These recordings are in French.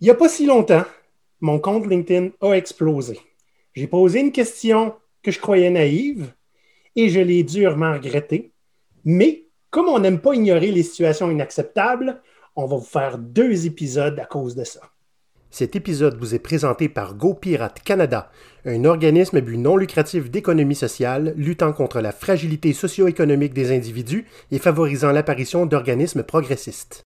Il n'y a pas si longtemps, mon compte LinkedIn a explosé. J'ai posé une question que je croyais naïve et je l'ai durement regrettée. Mais comme on n'aime pas ignorer les situations inacceptables, on va vous faire deux épisodes à cause de ça. Cet épisode vous est présenté par GoPirate Canada, un organisme but non lucratif d'économie sociale luttant contre la fragilité socio-économique des individus et favorisant l'apparition d'organismes progressistes.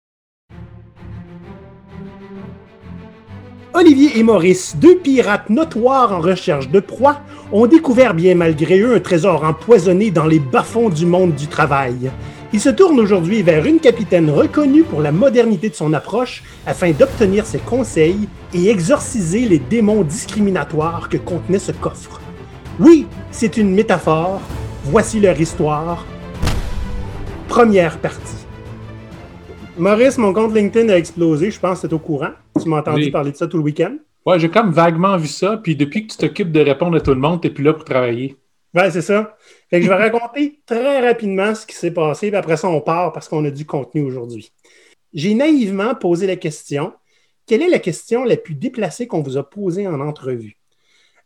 Olivier et Maurice, deux pirates notoires en recherche de proie, ont découvert bien malgré eux un trésor empoisonné dans les bas-fonds du monde du travail. Ils se tournent aujourd'hui vers une capitaine reconnue pour la modernité de son approche afin d'obtenir ses conseils et exorciser les démons discriminatoires que contenait ce coffre. Oui, c'est une métaphore. Voici leur histoire. Première partie. Maurice, mon compte LinkedIn a explosé, je pense que tu au courant. Tu m'as entendu Oui. parler de ça tout le week-end. Ouais, j'ai comme vaguement vu ça, puis depuis que tu t'occupes de répondre à tout le monde, t'es plus là pour travailler. Ouais, c'est ça. Fait que je vais raconter très rapidement ce qui s'est passé, puis après ça, on part parce qu'on a du contenu aujourd'hui. J'ai naïvement posé la question quelle est la question la plus déplacée qu'on vous a posée en entrevue?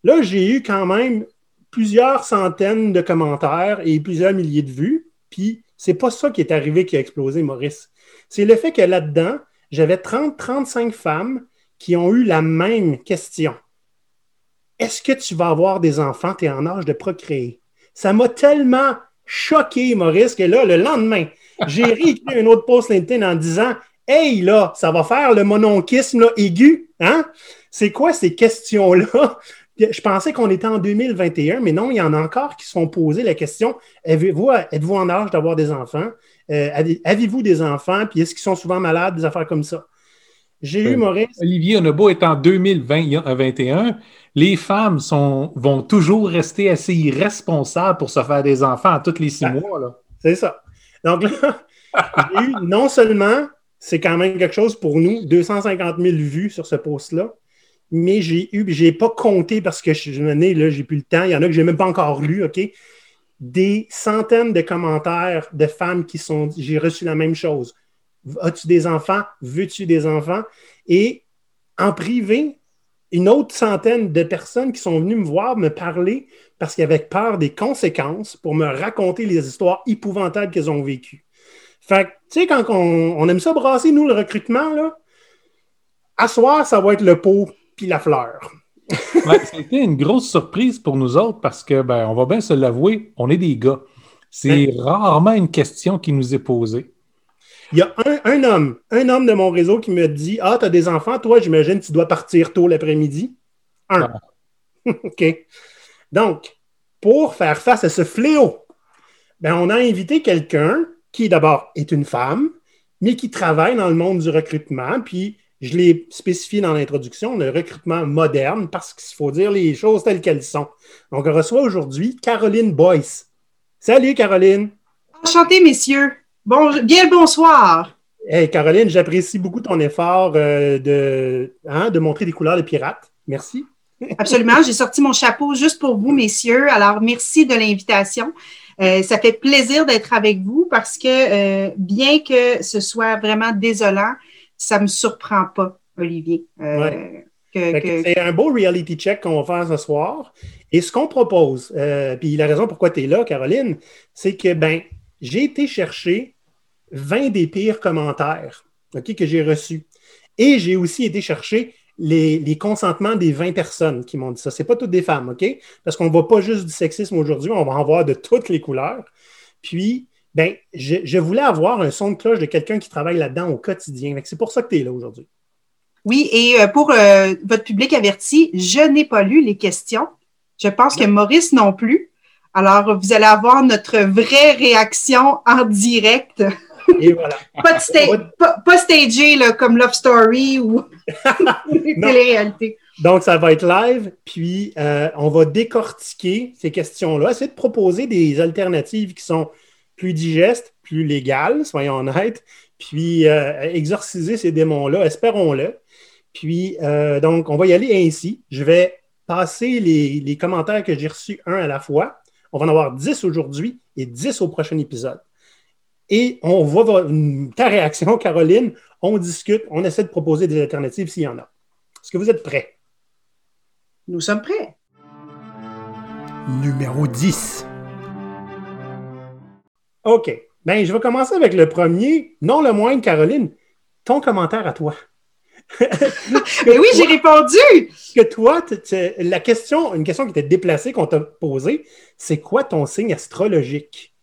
Là, j'ai eu quand même plusieurs centaines de commentaires et plusieurs milliers de vues, puis c'est pas ça qui est arrivé qui a explosé, Maurice. C'est le fait que là-dedans, j'avais 30-35 femmes qui ont eu la même question. Est-ce que tu vas avoir des enfants? Tu es en âge de procréer. Ça m'a tellement choqué, Maurice, que là, le lendemain, j'ai réécrit un autre post LinkedIn en disant Hey, là, ça va faire le mononkisme là, aigu. Hein? C'est quoi ces questions-là? Je pensais qu'on était en 2021, mais non, il y en a encore qui se font poser la question êtes-vous en âge d'avoir des enfants? Euh, avez- Avez-vous des enfants? Puis est-ce qu'ils sont souvent malades? Des affaires comme ça? J'ai eu, Euh, Maurice, Olivier Onobo est en 2021. Les femmes sont, vont toujours rester assez irresponsables pour se faire des enfants à tous les six Ah. mois. Là. C'est ça. Donc là, j'ai eu non seulement, c'est quand même quelque chose pour nous, 250 000 vues sur ce post-là, mais j'ai eu, j'ai pas compté parce que je venais, là, j'ai plus le temps. Il y en a que j'ai même pas encore lu, OK? Des centaines de commentaires de femmes qui sont, j'ai reçu la même chose. As-tu des enfants? Veux-tu des enfants? Et en privé, une autre centaine de personnes qui sont venues me voir, me parler parce qu'ils avaient peur des conséquences pour me raconter les histoires épouvantables qu'ils ont vécues. Fait que, tu sais, quand on, on aime ça brasser, nous, le recrutement, là, à soir, ça va être le pot puis la fleur. Ouais, C'était une grosse surprise pour nous autres parce que, ben, on va bien se l'avouer, on est des gars. C'est rarement une question qui nous est posée. Il y a un, un homme, un homme de mon réseau qui me dit Ah, tu as des enfants, toi, j'imagine, tu dois partir tôt l'après-midi. Un. OK. Donc, pour faire face à ce fléau, ben, on a invité quelqu'un qui, d'abord, est une femme, mais qui travaille dans le monde du recrutement. Puis, je l'ai spécifié dans l'introduction, le recrutement moderne, parce qu'il faut dire les choses telles qu'elles sont. Donc, on reçoit aujourd'hui Caroline Boyce. Salut, Caroline. Enchanté, messieurs. Bon, bien le bonsoir. Hey, Caroline, j'apprécie beaucoup ton effort euh, de, hein, de montrer des couleurs de pirate. Merci. Absolument. J'ai sorti mon chapeau juste pour vous, messieurs. Alors, merci de l'invitation. Euh, ça fait plaisir d'être avec vous parce que euh, bien que ce soit vraiment désolant, ça me surprend pas, Olivier. Euh, Ouais. que- C'est un beau reality check qu'on va faire ce soir. Et ce qu'on propose, euh, puis la raison pourquoi tu es là, Caroline, c'est que ben, j'ai été chercher 20 des pires commentaires que j'ai reçus. Et j'ai aussi été chercher les, les consentements des 20 personnes qui m'ont dit ça. Ce pas toutes des femmes, OK? Parce qu'on ne voit pas juste du sexisme aujourd'hui, on va en voir de toutes les couleurs. Puis, ben, je, je voulais avoir un son de cloche de quelqu'un qui travaille là-dedans au quotidien. C'est pour ça que tu es là aujourd'hui. Oui, et euh, pour euh, votre public averti, je n'ai pas lu les questions. Je pense que Maurice non plus. Alors, vous allez avoir notre vraie réaction en direct. Et voilà. Pas, de sta- pas, pas stagé là, comme Love Story ou télé-réalité. Donc, ça va être live, puis euh, on va décortiquer ces questions-là, essayer de proposer des alternatives qui sont plus digestes, plus légales, soyons honnêtes, puis euh, exorciser ces démons-là, espérons-le. Puis, euh, donc, on va y aller ainsi. Je vais passer les, les commentaires que j'ai reçus un à la fois. On va en avoir 10 aujourd'hui et 10 au prochain épisode. Et on voit vo- ta réaction, Caroline. On discute, on essaie de proposer des alternatives s'il y en a. Est-ce que vous êtes prêts? Nous sommes prêts. Numéro 10. OK. Ben, je vais commencer avec le premier, non le moindre, Caroline. Ton commentaire à toi. Mais oui, j'ai répondu. Que toi, la question, une question qui était déplacée qu'on t'a posée, c'est quoi ton signe astrologique?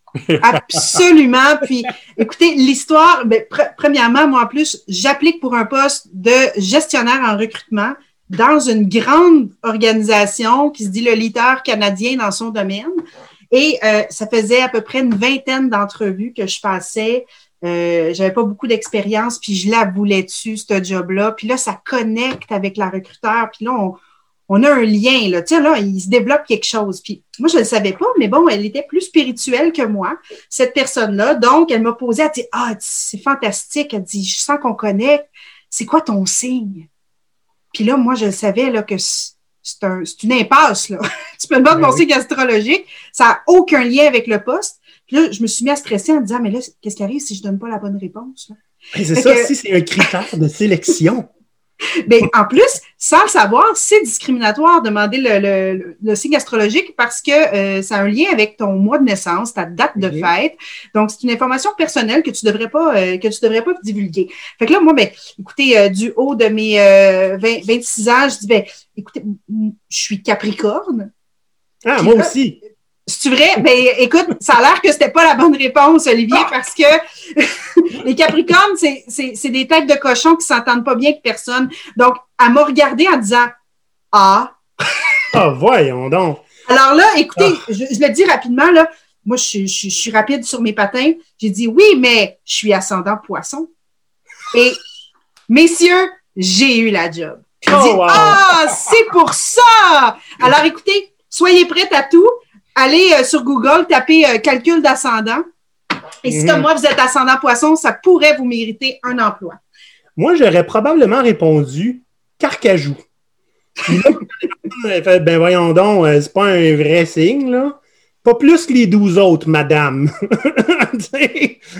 Absolument. Puis, écoutez, l'histoire, ben, premièrement, moi en plus, j'applique pour un poste de gestionnaire en recrutement dans une grande organisation qui se dit le leader canadien dans son domaine. Et euh, ça faisait à peu près une vingtaine d'entrevues que je passais. Euh, j'avais pas beaucoup d'expérience, puis je la voulais dessus, ce job-là. Puis là, ça connecte avec la recruteur. Puis là, on, on a un lien, là. Tu là, il se développe quelque chose. Puis moi, je ne le savais pas, mais bon, elle était plus spirituelle que moi, cette personne-là. Donc, elle m'a posé, elle dit, ah, c'est fantastique. Elle dit, je sens qu'on connecte. C'est quoi ton signe? Puis là, moi, je savais, là, que c'est un, une impasse, là. tu me demandes mon signe astrologique. Ça n'a aucun lien avec le poste. Puis là, je me suis mis à stresser en me disant, mais là, qu'est-ce qui arrive si je donne pas la bonne réponse? C'est ça aussi, c'est un critère de sélection. Mais en plus, sans le savoir, c'est discriminatoire de demander le, signe astrologique parce que euh, ça a un lien avec ton mois de naissance, ta date de fête. Donc, c'est une information personnelle que tu devrais pas euh, que tu devrais pas divulguer. Fait que là, moi, ben, écoutez, euh, du haut de mes 26 ans, je dis, ben, écoutez, je suis Capricorne. Ah, moi aussi. C'est vrai? Ben, écoute, ça a l'air que c'était pas la bonne réponse, Olivier, ah! parce que les Capricornes, c'est des têtes de cochon qui s'entendent pas bien avec personne. Donc, elle m'a regardé en disant Ah. Ah, voyons donc. Alors là, écoutez, ah. je, je, le dis rapidement, là. Moi, je, je, je suis rapide sur mes patins. J'ai dit oui, mais je suis ascendant poisson. Et, messieurs, j'ai eu la job. J'ai oh, dit, ah, c'est pour ça! Alors, écoutez, soyez prêts à tout allez euh, sur Google, tapez euh, calcul d'ascendant. Et si comme moi, vous êtes ascendant poisson, ça pourrait vous mériter un emploi. Moi, j'aurais probablement répondu carcajou. ben voyons donc, euh, c'est pas un vrai signe, là. Pas plus que les douze autres, madame.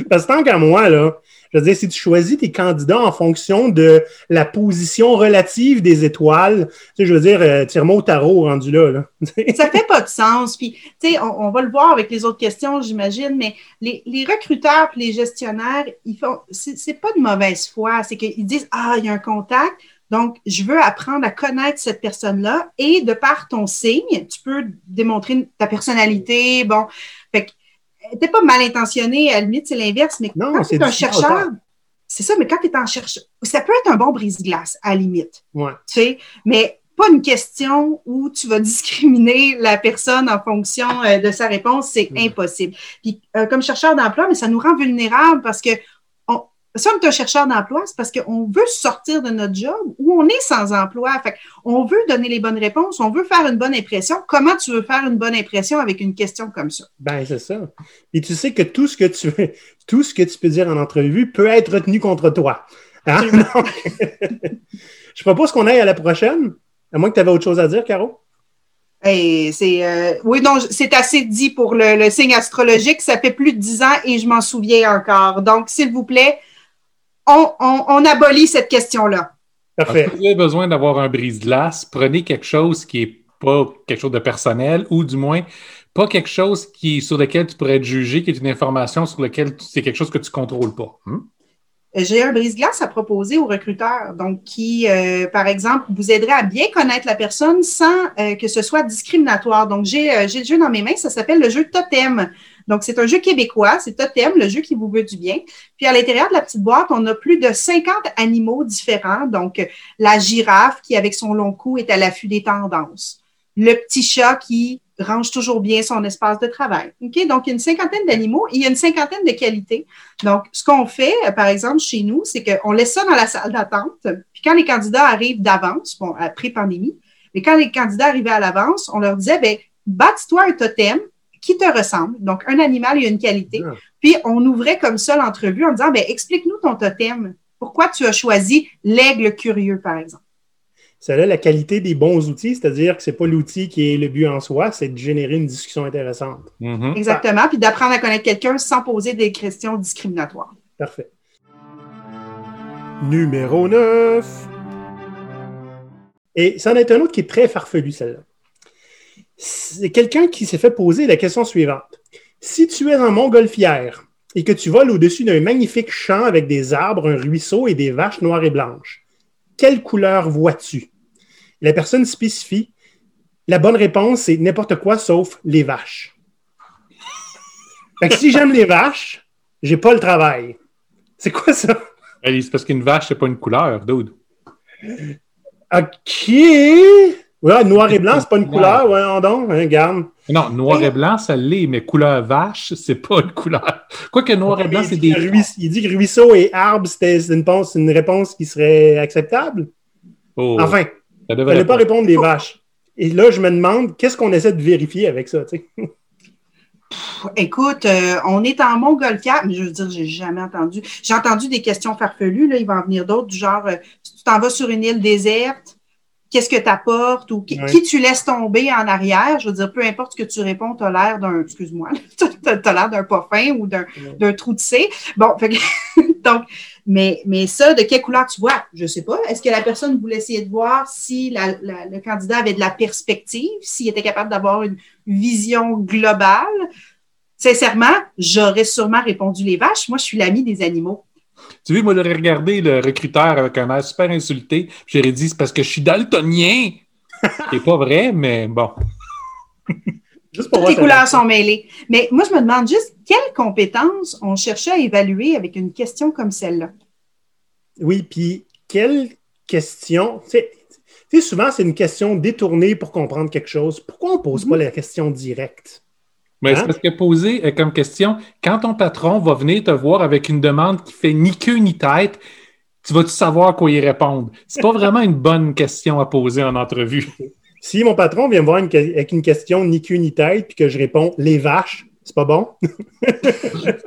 Parce que tant qu'à moi, là, je veux dire, si tu choisis tes candidats en fonction de la position relative des étoiles, tu sais, je veux dire, euh, tire-moi au tarot rendu là. là. ça fait pas de sens. Puis, tu sais, on, va le voir avec les autres questions, j'imagine, mais les, recruteurs et les gestionnaires, ils font, c'est pas de mauvaise foi. C'est qu'ils disent, ah, il y a un contact. Donc, je veux apprendre à connaître cette personne-là et de par ton signe, tu peux démontrer ta personnalité. Bon, fait que t'es pas mal intentionné, à la limite, c'est l'inverse, mais quand tu es un chercheur, c'est ça, mais quand tu es un chercheur, ça peut être un bon brise-glace, à la limite. Ouais. Tu sais, mais pas une question où tu vas discriminer la personne en fonction euh, de sa réponse, c'est impossible. Puis, euh, comme chercheur d'emploi, mais ça nous rend vulnérables parce que si on est un chercheur d'emploi, c'est parce qu'on veut sortir de notre job ou on est sans emploi. Fait on veut donner les bonnes réponses, on veut faire une bonne impression. Comment tu veux faire une bonne impression avec une question comme ça? Ben, c'est ça. Et tu sais que tout ce que tu tout ce que tu peux dire en entrevue peut être retenu contre toi. Hein? je propose qu'on aille à la prochaine. À moins que tu avais autre chose à dire, Caro? c'est euh, oui, non, c'est assez dit pour le, le, signe astrologique. Ça fait plus de dix ans et je m'en souviens encore. Donc, s'il vous plaît, on, abolit cette question-là. Parfait. Si vous avez besoin d'avoir un brise-glace, prenez quelque chose qui n'est pas quelque chose de personnel ou du moins pas quelque chose qui, sur lequel tu pourrais être jugé, qui est une information sur laquelle c'est quelque chose que tu ne contrôles pas. Hmm? J'ai un brise-glace à proposer aux recruteurs, donc qui, euh, par exemple, vous aiderait à bien connaître la personne sans euh, que ce soit discriminatoire. Donc, j'ai euh, le jeu dans mes mains, ça s'appelle le jeu Totem. Donc, c'est un jeu québécois, c'est Totem, le jeu qui vous veut du bien. Puis, à l'intérieur de la petite boîte, on a plus de 50 animaux différents. Donc, la girafe qui, avec son long cou, est à l'affût des tendances. Le petit chat qui range toujours bien son espace de travail. OK? Donc, il y a une cinquantaine d'animaux et il y a une cinquantaine de qualités. Donc, ce qu'on fait, euh, par exemple, chez nous, c'est qu'on laisse ça dans la salle d'attente. Puis quand les candidats arrivent d'avance, bon, après pandémie, mais quand les candidats arrivaient à l'avance, on leur disait, ben, bâtis-toi un totem qui te ressemble. Donc, un animal et une qualité. Puis, on ouvrait comme ça l'entrevue en disant, ben, explique-nous ton totem. Pourquoi tu as choisi l'aigle curieux, par exemple? Ça a la qualité des bons outils, c'est-à-dire que ce n'est pas l'outil qui est le but en soi, c'est de générer une discussion intéressante. Mm-hmm. Exactement, puis d'apprendre à connaître quelqu'un sans poser des questions discriminatoires. Parfait. Numéro 9. Et ça en est un autre qui est très farfelu, celle-là. C'est quelqu'un qui s'est fait poser la question suivante. Si tu es en montgolfière et que tu voles au-dessus d'un magnifique champ avec des arbres, un ruisseau et des vaches noires et blanches, quelle couleur vois-tu? La personne spécifie. La bonne réponse, c'est n'importe quoi sauf les vaches. Fait que si j'aime les vaches, j'ai pas le travail. C'est quoi ça? Hey, C'est parce qu'une vache, c'est pas une couleur, dude. OK. Ouais, noir et blanc, c'est pas une couleur. Ouais, on donc, hein, regarde. Non, noir et blanc, ça l'est, mais couleur vache, c'est pas une couleur. Quoique noir et blanc, c'est des. il dit que ruisseau et arbre, c'était c'est une, réponse- une réponse qui serait acceptable. Oh, Enfin, il fallait pas répondre des vaches. Et là, je me demande, qu'est-ce qu'on essaie de vérifier avec ça? tu sais? Écoute, euh, on est en montgolfière, mais je veux dire, j'ai jamais entendu. J'ai entendu des questions farfelues, là, il va en venir d'autres, du genre, euh, si tu t'en vas sur une île déserte, qu'est-ce que tu apportes ou qui, tu laisses tomber en arrière? Je veux dire, peu importe ce que tu réponds, tu as l'air d'un, excuse-moi, tu as l'air d'un pas fin ou d'un, d'un trou de C. Bon, fait que- donc, mais, mais ça, de quelle couleur tu vois? Je sais pas. Est-ce que la personne voulait essayer de voir si la- la- le candidat avait de la perspective, s'il était capable d'avoir une vision globale? Sincèrement, j'aurais sûrement répondu les vaches. Moi, je suis l'ami des animaux. Tu vois, moi, j'aurais regardé le recruteur avec un air super insulté, j'aurais dit c'est parce que je suis daltonien. C'est pas vrai, mais bon. Juste pour Toutes les couleurs sont mêlées. Mais moi, je me demande juste quelles compétences on cherchait à évaluer avec une question comme celle-là? Oui, puis quelle question? Tu sais, tu sais, souvent, c'est une question détournée pour comprendre quelque chose. Pourquoi on ne pose pas la question directe? Mais Hein? c'est parce que poser euh, comme question, quand ton patron va venir te voir avec une demande qui fait ni queue ni tête, tu vas-tu savoir quoi y répondre? C'est pas vraiment une bonne question à poser en entrevue. Si mon patron vient me voir une avec une question ni queue ni tête, puis que je réponds les vaches, c'est pas bon?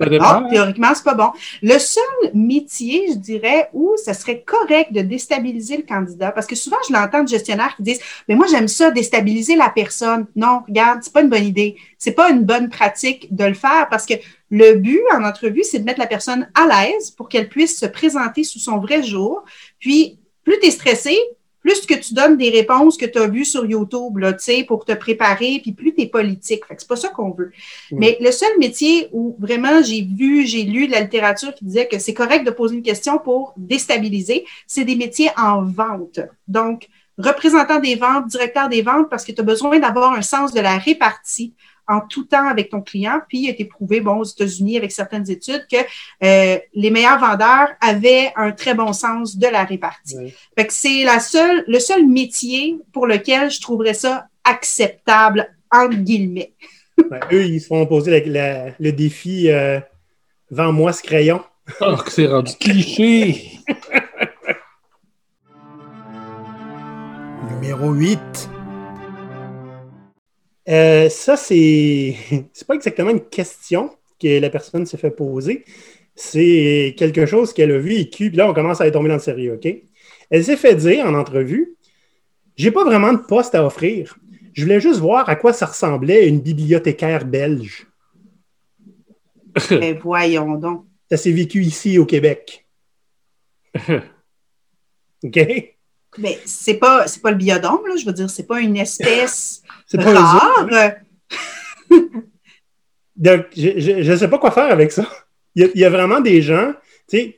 Non, théoriquement, c'est pas bon. Le seul métier, je dirais, où ça serait correct de déstabiliser le candidat, parce que souvent, je l'entends de gestionnaires qui disent, mais moi, j'aime ça, déstabiliser la personne. Non, regarde, c'est pas une bonne idée. C'est pas une bonne pratique de le faire parce que le but en entrevue, c'est de mettre la personne à l'aise pour qu'elle puisse se présenter sous son vrai jour. Puis, plus tu es stressé, plus que tu donnes des réponses que tu as vues sur YouTube, là, tu sais, pour te préparer, puis plus tu es politique. Fait que c'est pas ça qu'on veut. Mais le seul métier où vraiment j'ai vu, j'ai lu de la littérature qui disait que c'est correct de poser une question pour déstabiliser, c'est des métiers en vente. Donc, représentant des ventes, directeur des ventes, parce que tu as besoin d'avoir un sens de la répartie en tout temps avec ton client. Puis, il a été prouvé, bon, aux États-Unis, avec certaines études, que euh, les meilleurs vendeurs avaient un très bon sens de la répartie. Oui. Fait que c'est la seule, le seul métier pour lequel je trouverais ça acceptable, entre guillemets. Ben, eux, ils se font poser la- la- le défi euh, Vends-moi ce crayon. Oh, que c'est rendu cliché! Numéro 8. Euh, ça, c'est. C'est pas exactement une question que la personne s'est fait poser. C'est quelque chose qu'elle a vécu. Puis là, on commence à être tombé dans le sérieux, OK? Elle s'est fait dire en entrevue J'ai pas vraiment de poste à offrir. Je voulais juste voir à quoi ça ressemblait une bibliothécaire belge. Mais voyons donc. Ça s'est vécu ici au Québec. OK? Mais c'est pas, c'est pas le biodôme, là. Je veux dire, c'est pas une espèce C'est pas autres, hein? rare. Donc, je ne sais pas quoi faire avec ça. Il y a, il y a vraiment des gens, tu sais,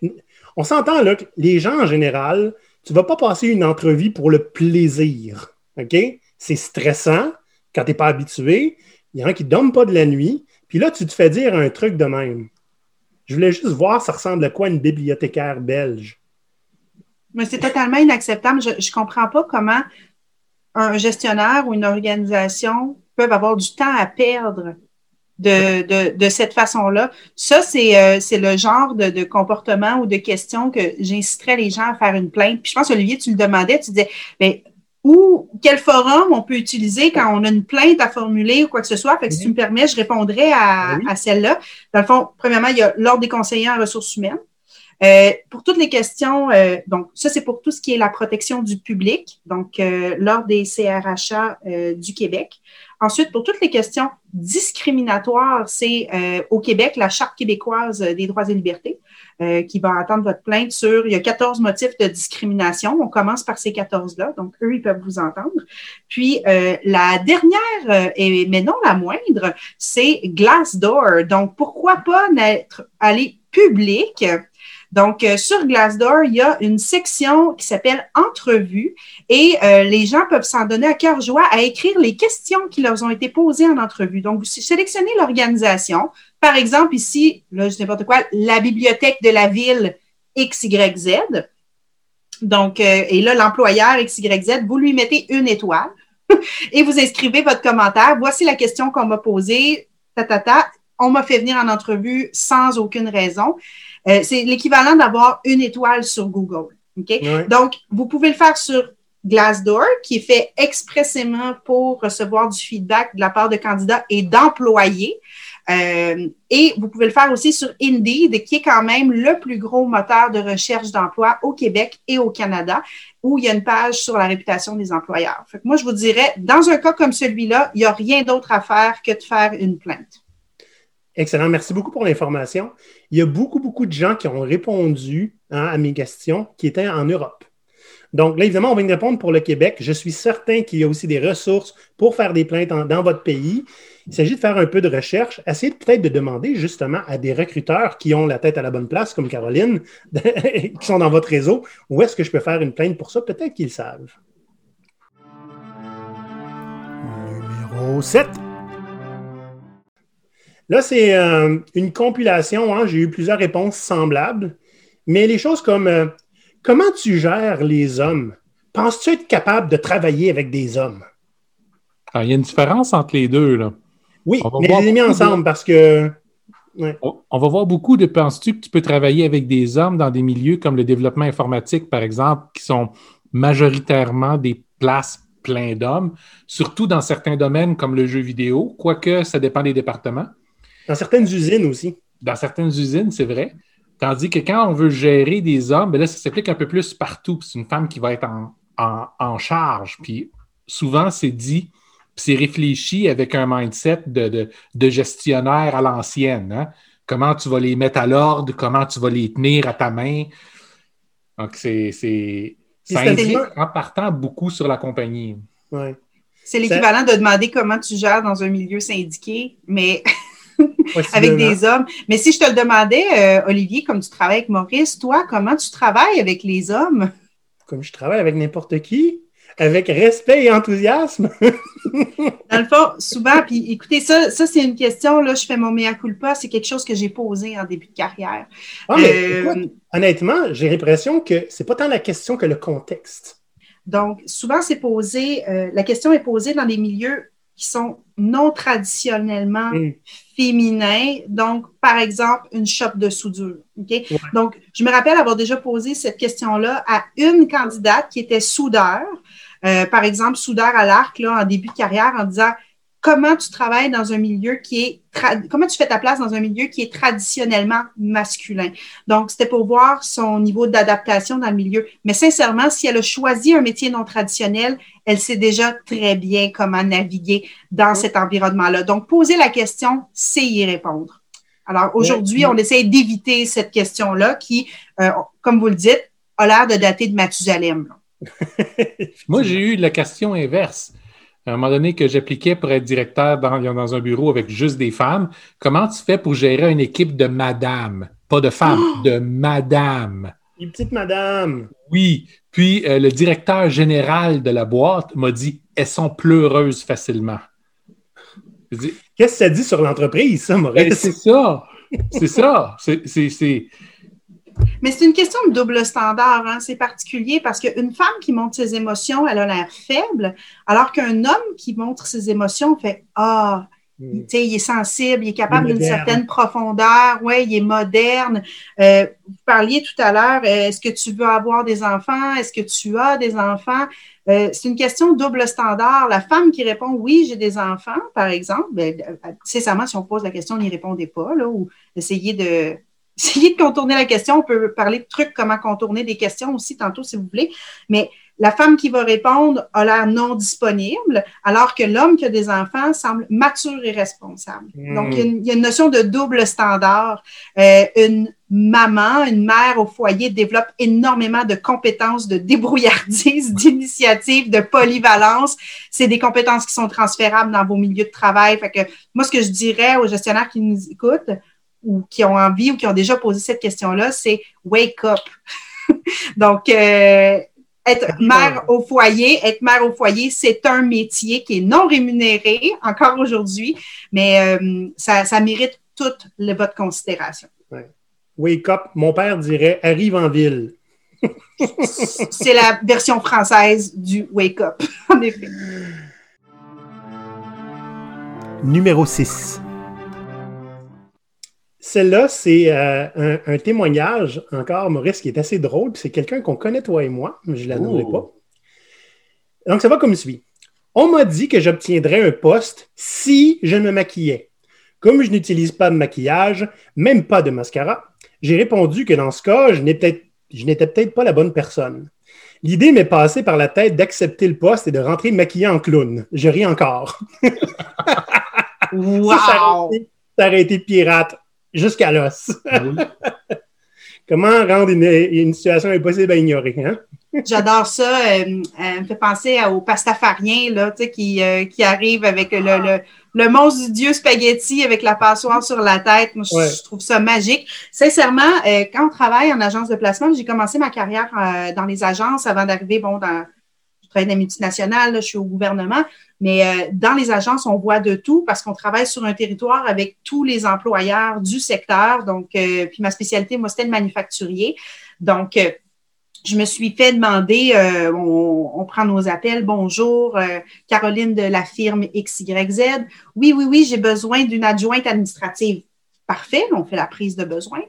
on s'entend là que les gens en général, tu ne vas pas passer une entrevue pour le plaisir. OK? C'est stressant quand tu n'es pas habitué. Il y en a qui ne dorment pas de la nuit. Puis là, tu te fais dire un truc de même. Je voulais juste voir ça ressemble à quoi une bibliothécaire belge. Mais c'est totalement inacceptable. Je ne comprends pas comment un gestionnaire ou une organisation peuvent avoir du temps à perdre de, de, de cette façon-là. Ça, c'est euh, c'est le genre de, de comportement ou de questions que j'inciterais les gens à faire une plainte. Puis je pense, Olivier, tu le demandais, tu disais, ben, où, quel forum on peut utiliser quand on a une plainte à formuler ou quoi que ce soit? Fait que si tu me permets, je répondrai à, Ben oui. à celle-là. Dans le fond, premièrement, il y a l'Ordre des conseillers en ressources humaines. Euh, pour toutes les questions, euh, donc ça c'est pour tout ce qui est la protection du public, donc euh, l'ordre des CRHA euh, du Québec. Ensuite, pour toutes les questions discriminatoires, c'est euh, au Québec la Charte québécoise des droits et libertés. qui va entendre votre plainte sur, il y a 14 motifs de discrimination. On commence par ces 14-là, donc eux, ils peuvent vous entendre. Puis la dernière, et, mais non la moindre, c'est Glassdoor. Donc, pourquoi pas n'être allé public donc, euh, sur Glassdoor, il y a une section qui s'appelle Entrevue et euh, les gens peuvent s'en donner à cœur joie à écrire les questions qui leur ont été posées en entrevue. Donc, vous sélectionnez l'organisation. Par exemple, ici, là, je n'importe quoi, la bibliothèque de la ville XYZ. Donc, euh, et là, l'employeur XYZ, vous lui mettez une étoile et vous inscrivez votre commentaire. Voici la question qu'on m'a posée. Ta, ta, ta. On m'a fait venir en entrevue sans aucune raison. Euh, c'est l'équivalent d'avoir une étoile sur Google. Donc, vous pouvez le faire sur Glassdoor, qui est fait expressément pour recevoir du feedback de la part de candidats et d'employés. Euh, et vous pouvez le faire aussi sur Indeed, qui est quand même le plus gros moteur de recherche d'emploi au Québec et au Canada, où il y a une page sur la réputation des employeurs. moi, je vous dirais, dans un cas comme celui-là, il n'y a rien d'autre à faire que de faire une plainte. Excellent. Merci beaucoup pour l'information. Il y a beaucoup, beaucoup de gens qui ont répondu hein, à mes questions qui étaient en Europe. Donc, là, évidemment, on va y répondre pour le Québec. Je suis certain qu'il y a aussi des ressources pour faire des plaintes dans votre pays. Il s'agit de faire un peu de recherche, essayer peut-être de demander justement à des recruteurs qui ont la tête à la bonne place, comme Caroline, qui sont dans votre réseau, où est-ce que je peux faire une plainte pour ça? Peut-être qu'ils savent. Numéro 7. Là, c'est euh, une compilation. Hein. J'ai eu plusieurs réponses semblables. Mais les choses comme euh, comment tu gères les hommes? Penses-tu être capable de travailler avec des hommes? Ah, il y a une différence entre les deux. Là. Oui, mais je les ai mis ensemble parce que. On, va voir beaucoup de penses-tu que tu peux travailler avec des hommes dans des milieux comme le développement informatique, par exemple, qui sont majoritairement des places pleines d'hommes, surtout dans certains domaines comme le jeu vidéo, quoique ça dépend des départements? Dans certaines usines aussi. Dans certaines usines, c'est vrai. Tandis que quand on veut gérer des hommes, ben là, ça s'applique un peu plus partout. C'est une femme qui va être en, charge. Puis souvent, c'est dit, c'est réfléchi avec un mindset de, gestionnaire à l'ancienne. Hein. Comment tu vas les mettre à l'ordre, comment tu vas les tenir à ta main? Donc, c'est. Ça indique en partant beaucoup sur la compagnie. C'est l'équivalent de demander comment tu gères dans un milieu syndiqué, mais avec des hommes. Mais si je te le demandais, euh, Olivier, comme tu travailles avec Maurice, toi, comment tu travailles avec les hommes? Comme je travaille avec n'importe qui, avec respect et enthousiasme. Dans le fond, souvent, puis écoutez, ça, ça c'est une question, là, je fais mon mea culpa, c'est quelque chose que j'ai posé en début de carrière. Ah, mais euh, honnêtement, j'ai l'impression que c'est pas tant la question que le contexte. Donc, souvent, c'est posé, euh, la question est posée dans des milieux qui sont non traditionnellement mm. Donc, par exemple, une shop de soudure. Donc, je me rappelle avoir déjà posé cette question-là à une candidate qui était soudeur, euh, par exemple, soudeur à l'arc, en début de carrière, en disant comment tu travailles dans un milieu qui est comment tu fais ta place dans un milieu qui est traditionnellement masculin. Donc, c'était pour voir son niveau d'adaptation dans le milieu. Mais sincèrement, si elle a choisi un métier non traditionnel, elle sait déjà très bien comment naviguer dans cet environnement-là. Donc, poser la question, c'est y répondre. Alors, aujourd'hui, on essaie d'éviter cette question-là qui, euh, comme vous le dites, a l'air de dater de Mathusalem. Moi, j'ai eu la question inverse à un moment donné que j'appliquais pour être directeur dans, dans, un bureau avec juste des femmes, comment tu fais pour gérer une équipe de madame? Pas de femmes, oh! de madame. Une petite madame. Oui. Puis euh, le directeur général de la boîte m'a dit elles sont pleureuses facilement. Qu'est-ce que ça dit sur l'entreprise, ça, Maurice? Ben, c'est ça. C'est ça. C'est mais c'est une question de double standard. Hein. C'est particulier parce qu'une femme qui montre ses émotions, elle a l'air faible, alors qu'un homme qui montre ses émotions fait Ah, hmm. il est sensible, il est capable d'une certaine profondeur, ouais, il est moderne. Euh, vous parliez tout à l'heure, euh, est-ce que tu veux avoir des enfants? Est-ce que tu as des enfants? Euh, c'est une question de double standard. La femme qui répond oui, j'ai des enfants, par exemple, ben, nécessairement, si on pose la question, n'y répondez pas, là, ou essayez de essayez de contourner la question. On peut parler de trucs comment contourner des questions aussi tantôt si vous voulez. Mais la femme qui va répondre a l'air non disponible, alors que l'homme qui a des enfants semble mature et responsable. Hmm. Donc, il y, a une, il y a une notion de double standard. Euh, une maman, une mère au foyer développe énormément de compétences de débrouillardise, d'initiative, de polyvalence. C'est des compétences qui sont transférables dans vos milieux de travail. Fait que moi, ce que je dirais aux gestionnaires qui nous écoutent ou qui ont envie ou qui ont déjà posé cette question-là, c'est wake up. Donc, euh, être mère au foyer, être mère au foyer, c'est un métier qui est non rémunéré encore aujourd'hui, mais euh, ça, ça mérite toute le- votre considération. Wake up, mon père dirait arrive en ville. C'est la version française du wake up, en effet. Numéro 6. Celle-là, c'est euh, un, un témoignage, encore, Maurice, qui est assez drôle. C'est quelqu'un qu'on connaît, toi et moi, mais je ne la nommerai pas. Donc, ça va comme suit. On m'a dit que j'obtiendrais un poste si je me maquillais. Comme je n'utilise pas de maquillage, même pas de mascara, j'ai répondu que dans ce cas, je n'étais peut-être pas la bonne personne. L'idée m'est passée par la tête d'accepter le poste et de rentrer maquillé en clown. Je ris encore. Ça, ça aurait Wow! été- ça aurait été pirate jusqu'à l'os. Oui. Comment rendre une, une situation impossible à ignorer? Hein? J'adore ça. euh, euh, elle me fait penser à- au pastafariens là, tu sais, qui, euh, qui arrive avec le, le, le monstre du dieu spaghetti avec la passoire sur la tête. Moi, je, Ouais. je trouve ça magique. Sincèrement, euh, quand on travaille en agence de placement, j'ai commencé ma carrière euh, dans les agences avant d'arriver, bon, dans travaille dans je suis au gouvernement, mais euh, dans les agences, on voit de tout parce qu'on travaille sur un territoire avec tous les employeurs du secteur. Donc, euh, puis ma spécialité, moi, c'était le manufacturier. Donc, euh, je me suis fait demander, on, prend nos appels, bonjour, Caroline de la firme XYZ. Oui, oui, oui, j'ai besoin d'une adjointe administrative. Parfait, on fait la prise de besoin.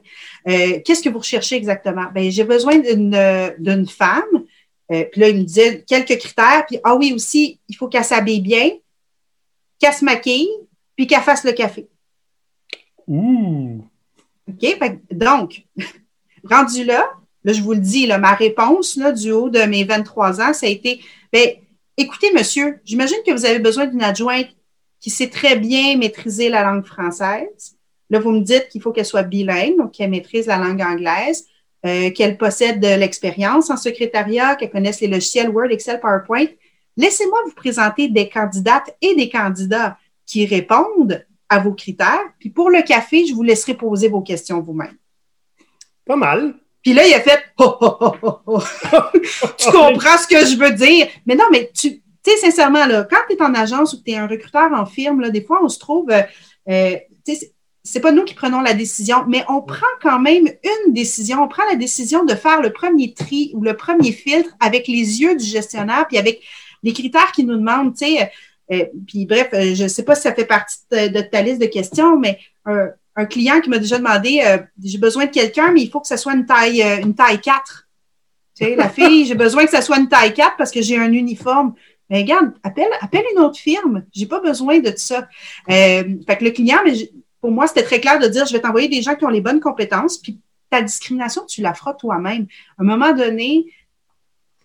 Qu'est-ce que vous recherchez exactement? Ben, j'ai besoin d'une femme. Euh, puis là, il me disait quelques critères. Puis, ah oui, aussi, il faut qu'elle s'habille bien, qu'elle se maquille, puis qu'elle fasse le café. Ouh. OK? Fait donc, rendu là, là, je vous le dis, là, ma réponse là, du haut de mes 23 ans, ça a été ben, écoutez, monsieur, j'imagine que vous avez besoin d'une adjointe qui sait très bien maîtriser la langue française. Là, vous me dites qu'il faut qu'elle soit bilingue, donc qu'elle maîtrise la langue anglaise, euh, qu'elle possède de l'expérience en secrétariat, qu'elle connaisse les logiciels Word, Excel, PowerPoint. Laissez-moi vous présenter des candidates et des candidats qui répondent à vos critères. Puis pour le café, je vous laisserai poser vos questions vous-même. Pas mal. Puis là, il a fait Oh, oh, oh. Tu comprends ce que je veux dire? Mais non, mais tu sais, sincèrement, là, quand tu es en agence ou que tu es un recruteur en firme, là, des fois, on se trouve. euh, euh, c'est- pas nous qui prenons la décision, mais on prend quand même une décision. On prend la décision de faire le premier tri ou le premier filtre avec les yeux du gestionnaire, puis avec les critères qu'il nous demande. Tu sais, euh, puis bref, euh, je sais pas si ça fait partie de, de ta liste de questions, mais un, un client qui m'a déjà demandé euh, j'ai besoin de quelqu'un, mais il faut que ça soit une taille, euh, une taille 4. Tu sais, la fille, j'ai besoin que ça soit une taille 4 parce que j'ai un uniforme. Mais regarde, appelle, appelle une autre firme. J'ai pas besoin de ça. Euh, fait que le client, mais pour moi, c'était très clair de dire je vais t'envoyer des gens qui ont les bonnes compétences, puis ta discrimination, tu la feras toi-même. À un moment donné,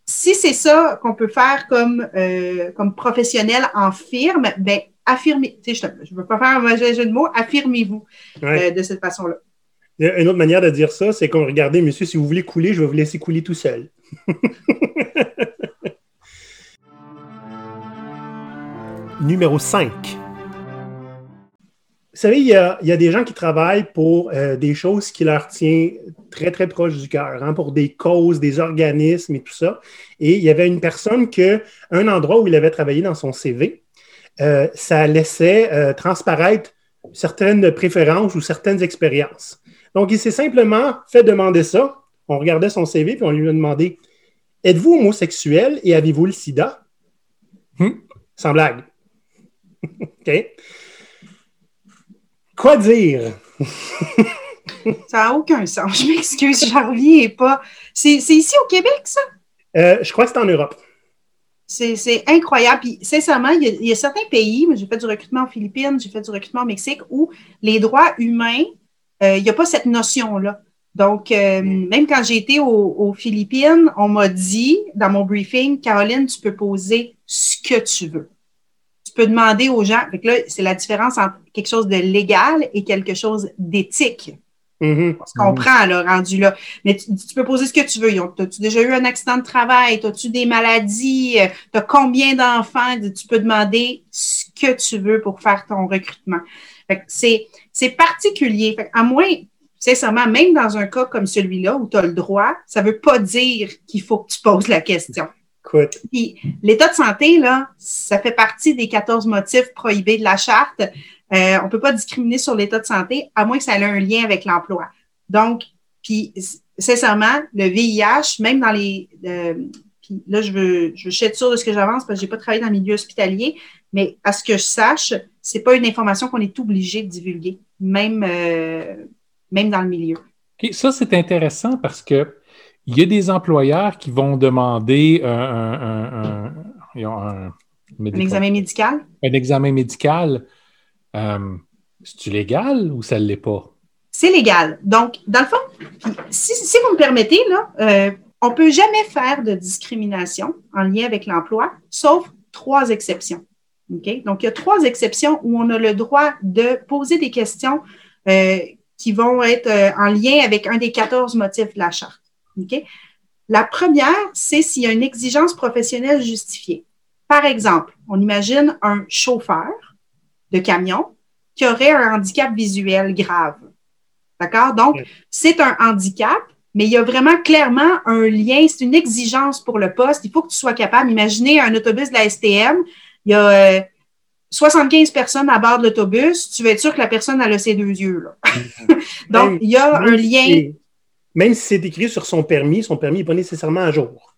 si c'est ça qu'on peut faire comme, euh, comme professionnel en firme, ben affirmez. Tu sais, je ne veux pas faire un mauvais jeu de mots, affirmez-vous Ouais. euh, de cette façon-là. Une autre manière de dire ça, c'est qu'on regardez, monsieur, si vous voulez couler, je vais vous laisser couler tout seul. Numéro 5. Vous savez, il y a, il y a des gens qui travaillent pour euh, des choses qui leur tiennent très, très proches du cœur, hein, pour des causes, des organismes et tout ça. Et il y avait une personne que, un endroit où il avait travaillé dans son CV, euh, ça laissait euh, transparaître certaines préférences ou certaines expériences. Donc, il s'est simplement fait demander ça. On regardait son CV, puis on lui a demandé Êtes-vous homosexuel et avez-vous le sida? Hmm. Sans blague. OK? Quoi dire? Ça n'a aucun sens. Je m'excuse, j'en reviens pas. C'est c'est ici au Québec, ça? Euh, Je crois que c'est en Europe. C'est c'est incroyable. Puis, sincèrement, il y, a, il y a certains pays, moi, j'ai fait du recrutement en Philippines, j'ai fait du recrutement au Mexique, où les droits humains il n'y a pas cette notion-là. Donc, même quand j'ai été aux Philippines, on m'a dit dans mon briefing, Caroline, tu peux poser ce que tu veux peux demander aux gens. là, c'est la différence entre quelque chose de légal et quelque chose d'éthique. Mm-hmm. On se comprend, là, rendu là. Mais tu, peux poser ce que tu veux. As-tu déjà eu un accident de travail? As-tu des maladies? Euh, tu as combien d'enfants? Tu peux demander ce que tu veux pour faire ton recrutement. C'est particulier. à moins, sincèrement, même dans un cas comme celui-là où tu as le droit, ça ne veut pas dire qu'il faut que tu poses la question l'état de santé, là, ça fait partie des 14 motifs prohibés de la charte. Euh, on ne peut pas discriminer sur l'état de santé, à moins que ça ait un lien avec l'emploi. Donc, puis, sincèrement, le VIH, même dans les. Euh, puis là, je veux, je veux être sûre de ce que j'avance parce que je n'ai pas travaillé dans le milieu hospitalier, mais à ce que je sache, ce n'est pas une information qu'on est obligé de divulguer, même, euh, même dans le milieu. Ça, c'est intéressant parce que il y a des employeurs qui vont demander un, examen médical? Un examen médical. Euh, C'est-tu légal ou ça ne l'est pas? C'est légal. Donc, dans le fond, si, vous me permettez, là, euh, on ne peut jamais faire de discrimination en lien avec l'emploi, sauf trois exceptions. Donc, il y a trois exceptions où on a le droit de poser des questions euh, qui vont être en lien avec un des 14 motifs de la charte. La première, c'est s'il y a une exigence professionnelle justifiée. Par exemple, on imagine un chauffeur de camion qui aurait un handicap visuel grave. D'accord? Donc, c'est un handicap, mais il y a vraiment clairement un lien, c'est une exigence pour le poste. Il faut que tu sois capable. Imaginez un autobus de la STM, il y a 75 euh, personnes à bord de l'autobus, tu vas être sûr que la personne a ses deux yeux. Donc, il y a un lien même si c'est écrit sur son permis, son permis n'est pas nécessairement à jour.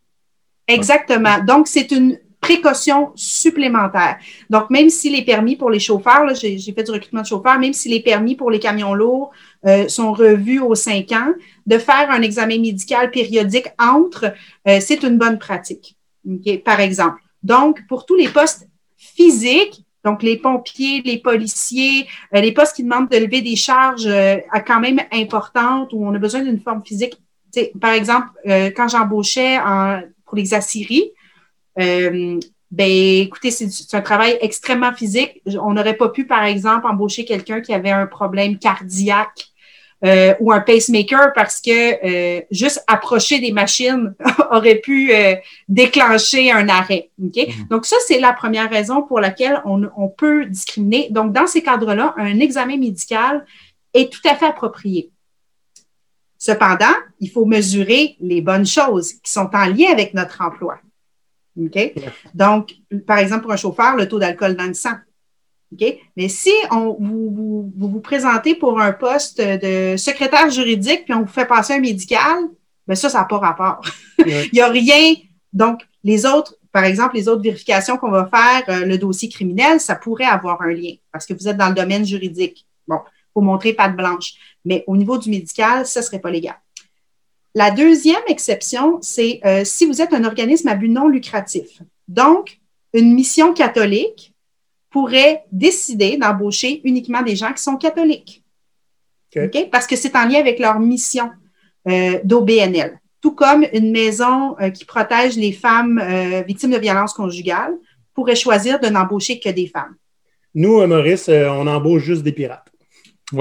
Exactement. Donc, c'est une précaution supplémentaire. Donc, même si les permis pour les chauffeurs, j'ai fait du recrutement de chauffeurs, même si les permis pour les camions lourds euh, sont revus aux cinq ans, de faire un examen médical périodique entre, euh, c'est une bonne pratique. Par exemple. Donc, pour tous les postes physiques, donc, les pompiers, les policiers, euh, les postes qui demandent de lever des charges euh, quand même importantes où on a besoin d'une forme physique. par exemple, euh, quand j'embauchais pour les Assyries, ben écoutez, c'est un travail extrêmement physique. On n'aurait pas pu, par exemple, embaucher quelqu'un qui avait un problème cardiaque euh, ou un pacemaker parce que euh, juste approcher des machines aurait pu euh, déclencher un arrêt. Okay? Mhm. Donc ça, c'est la première raison pour laquelle on, on peut discriminer. Donc dans ces cadres-là, un examen médical est tout à fait approprié. Cependant, il faut mesurer les bonnes choses qui sont en lien avec notre emploi. Okay? Donc, par exemple, pour un chauffeur, le taux d'alcool dans le sang. Mais si on, vous, vous, présentez pour un poste de secrétaire juridique, puis on vous fait passer un médical, ben ça, ça n'a pas rapport. Il n'y a rien. Donc, les autres, par exemple, les autres vérifications qu'on va faire, euh, le dossier criminel, ça pourrait avoir un lien parce que vous êtes dans le domaine juridique. Bon, il faut montrer patte blanche. Mais au niveau du médical, ça ne serait pas légal. La deuxième exception, c'est euh, si vous êtes un organisme à but non lucratif. Donc, une mission catholique pourrait décider d'embaucher uniquement des gens qui sont catholiques. Parce que c'est en lien avec leur mission euh, d'OBNL. Tout comme une maison euh, qui protège les femmes euh, victimes de violences conjugales pourrait choisir de n'embaucher que des femmes. Nous, Maurice, on embauche juste des pirates.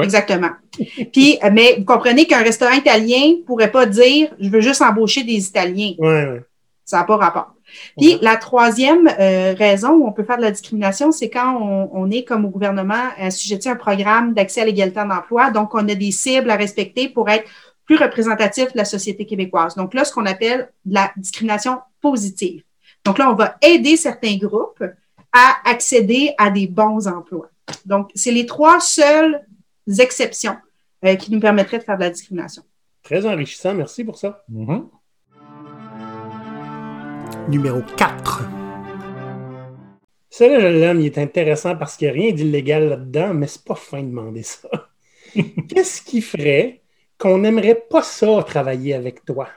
Exactement. Puis, mais vous comprenez qu'un restaurant italien ne pourrait pas dire je veux juste embaucher des Italiens. Ouais, Ça n'a pas rapport. Puis la troisième euh, raison où on peut faire de la discrimination, c'est quand on, est comme au gouvernement assujetti à un programme d'accès à l'égalité en emploi. Donc, on a des cibles à respecter pour être plus représentatif de la société québécoise. Donc là, ce qu'on appelle de la discrimination positive. Donc là, on va aider certains groupes à accéder à des bons emplois. Donc, c'est les trois seules exceptions euh, qui nous permettraient de faire de la discrimination. Très enrichissant. Merci pour ça. Mm-hmm numéro 4. Celui-là, je l'aime, il est intéressant parce qu'il n'y a rien d'illégal là-dedans, mais c'est pas fin de demander ça. Qu'est-ce qui ferait qu'on n'aimerait pas ça travailler avec toi?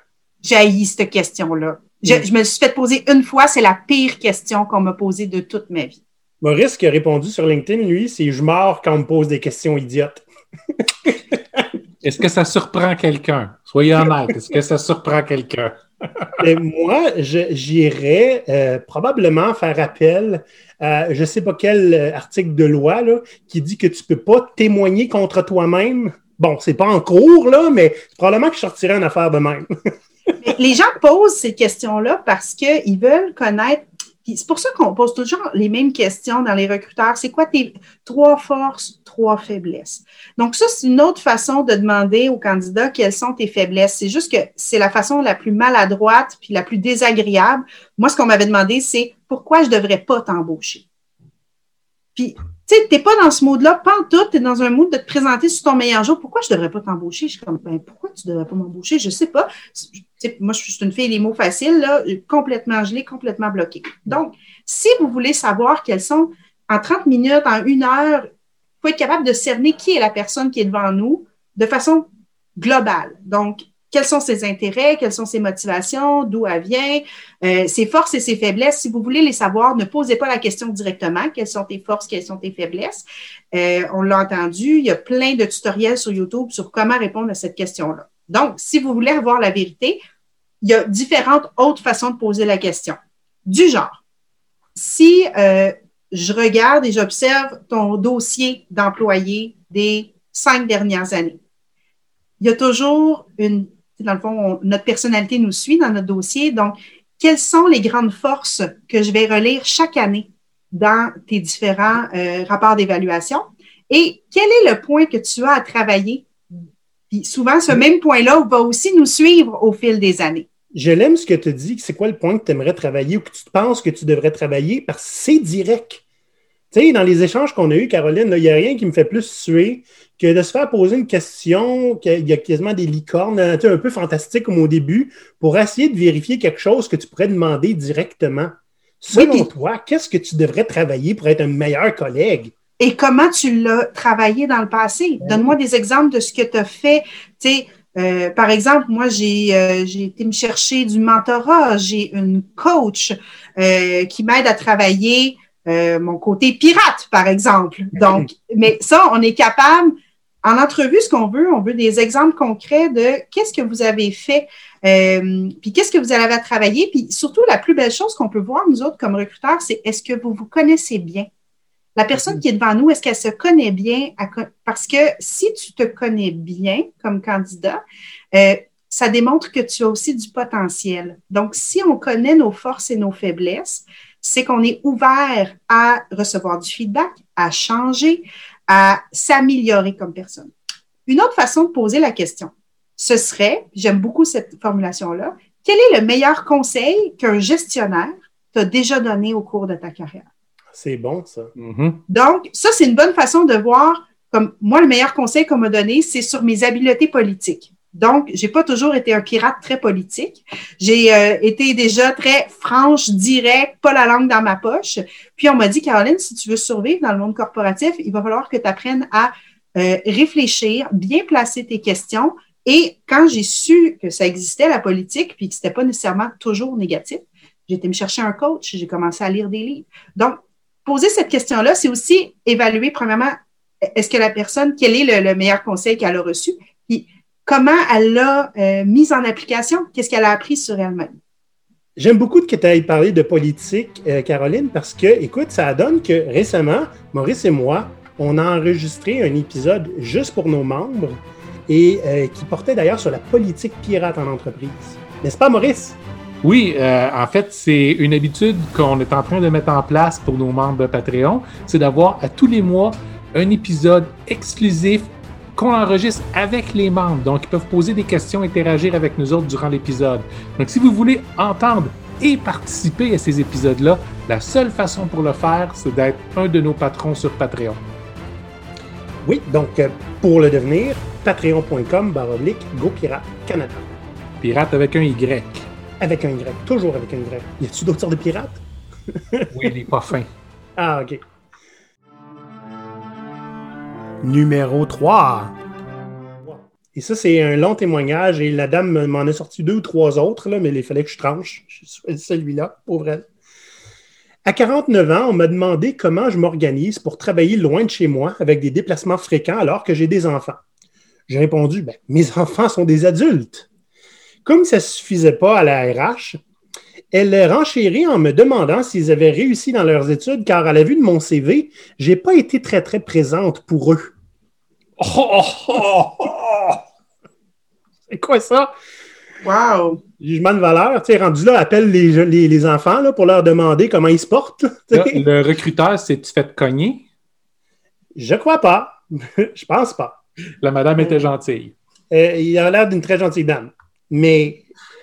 J'ai cette question-là. Je, je, me suis fait poser une fois, c'est la pire question qu'on m'a posée de toute ma vie. Maurice qui a répondu sur LinkedIn, lui, c'est je mords quand on me pose des questions idiotes. Est-ce que ça surprend quelqu'un? Soyez honnête, est-ce que ça surprend quelqu'un? Moi, j'irais euh, probablement faire appel à je ne sais pas quel euh, article de loi qui dit que tu ne peux pas témoigner contre toi-même. Bon, c'est pas en cours, là, mais probablement que je sortirais une affaire de même. les gens posent ces questions-là parce qu'ils veulent connaître c'est pour ça qu'on pose toujours les mêmes questions dans les recruteurs. C'est quoi tes trois forces, trois faiblesses? Donc, ça, c'est une autre façon de demander aux candidats quelles sont tes faiblesses. C'est juste que c'est la façon la plus maladroite puis la plus désagréable. Moi, ce qu'on m'avait demandé, c'est pourquoi je ne devrais pas t'embaucher? Puis, tu sais, tu n'es pas dans ce mode-là, pas en tout, tu es dans un mood de te présenter sur ton meilleur jour. Pourquoi je devrais pas t'embaucher? Je suis comme, ben, pourquoi tu devrais pas m'embaucher? Je sais pas. moi, je suis une fille des mots faciles, là, complètement gelée, complètement bloquée. Donc, si vous voulez savoir quels sont, en 30 minutes, en une heure, il faut être capable de cerner qui est la personne qui est devant nous de façon globale. Donc, quels sont ses intérêts, quelles sont ses motivations, d'où elle vient, euh, ses forces et ses faiblesses? Si vous voulez les savoir, ne posez pas la question directement. Quelles sont tes forces, quelles sont tes faiblesses? Euh, on l'a entendu, il y a plein de tutoriels sur YouTube sur comment répondre à cette question-là. Donc, si vous voulez avoir la vérité, il y a différentes autres façons de poser la question. Du genre, si euh, je regarde et j'observe ton dossier d'employé des cinq dernières années, il y a toujours une dans le fond, notre personnalité nous suit dans notre dossier. Donc, quelles sont les grandes forces que je vais relire chaque année dans tes différents euh, rapports d'évaluation? Et quel est le point que tu as à travailler? Puis souvent, ce même point-là va aussi nous suivre au fil des années. Je l'aime ce que tu dis. C'est quoi le point que tu aimerais travailler ou que tu penses que tu devrais travailler? Parce que c'est direct. Tu sais, dans les échanges qu'on a eus, Caroline, il n'y a rien qui me fait plus suer que de se faire poser une question, qu'il y a quasiment des licornes, un peu fantastique comme au début, pour essayer de vérifier quelque chose que tu pourrais demander directement. Selon toi, qu'est-ce que tu devrais travailler pour être un meilleur collègue? Et comment tu l'as travaillé dans le passé? Donne-moi des exemples de ce que tu as fait. Tu sais, euh, par exemple, moi, j'ai euh, été me chercher du mentorat. J'ai une coach euh, qui m'aide à travailler mon côté pirate, par exemple. Donc, mais ça, on est capable en entrevue, ce qu'on veut, on veut des exemples concrets de qu'est-ce que vous avez fait, euh, puis qu'est-ce que vous avez à travailler, puis surtout la plus belle chose qu'on peut voir nous autres comme recruteurs, c'est est-ce que vous vous connaissez bien? La personne qui est devant nous, est-ce qu'elle se connaît bien? Parce que si tu te connais bien comme candidat, euh, ça démontre que tu as aussi du potentiel. Donc, si on connaît nos forces et nos faiblesses, c'est qu'on est ouvert à recevoir du feedback, à changer, à s'améliorer comme personne. Une autre façon de poser la question, ce serait, j'aime beaucoup cette formulation-là, quel est le meilleur conseil qu'un gestionnaire t'a déjà donné au cours de ta carrière? C'est bon, ça. Mm-hmm. Donc, ça, c'est une bonne façon de voir, comme moi, le meilleur conseil qu'on m'a donné, c'est sur mes habiletés politiques. Donc, j'ai pas toujours été un pirate très politique. J'ai euh, été déjà très franche, direct, pas la langue dans ma poche. Puis on m'a dit, Caroline, si tu veux survivre dans le monde corporatif, il va falloir que tu apprennes à euh, réfléchir, bien placer tes questions. Et quand j'ai su que ça existait, la politique, puis que c'était pas nécessairement toujours négatif, j'ai été me chercher un coach, j'ai commencé à lire des livres. Donc, poser cette question-là, c'est aussi évaluer, premièrement, est-ce que la personne, quel est le, le meilleur conseil qu'elle a reçu? Comment elle l'a euh, mise en application, qu'est-ce qu'elle a appris sur elle-même? J'aime beaucoup que tu aies parlé de politique, euh, Caroline, parce que, écoute, ça donne que récemment, Maurice et moi, on a enregistré un épisode juste pour nos membres et euh, qui portait d'ailleurs sur la politique pirate en entreprise. N'est-ce pas, Maurice? Oui, en fait, c'est une habitude qu'on est en train de mettre en place pour nos membres Patreon, c'est d'avoir à tous les mois un épisode exclusif qu'on enregistre avec les membres. Donc, ils peuvent poser des questions, interagir avec nous autres durant l'épisode. Donc, si vous voulez entendre et participer à ces épisodes-là, la seule façon pour le faire, c'est d'être un de nos patrons sur Patreon. Oui, donc euh, pour le devenir, patreon.com baroblique GoPirate Canada. Pirate avec un Y. Avec un Y, toujours avec un Y. Y a-t-il d'autres sortes de pirates? oui, il n'est pas fin. Ah, OK. Numéro 3. Et ça, c'est un long témoignage et la dame m'en a sorti deux ou trois autres, mais il fallait que je tranche. Celui-là, pauvre elle. À 49 ans, on m'a demandé comment je m'organise pour travailler loin de chez moi avec des déplacements fréquents alors que j'ai des enfants. J'ai répondu, ben, mes enfants sont des adultes. Comme ça ne suffisait pas à la RH, elle renchérit en me demandant s'ils avaient réussi dans leurs études, car à la vue de mon CV, je n'ai pas été très, très présente pour eux. Oh, oh, oh, C'est quoi ça? Wow! Jugement de valeur, tu sais, rendu là, appelle les, les, enfants là, pour leur demander comment ils se portent. le recruteur s'est-tu fait cogner? Je crois pas. je pense pas. La madame était gentille. Euh, il a l'air d'une très gentille dame. Mais,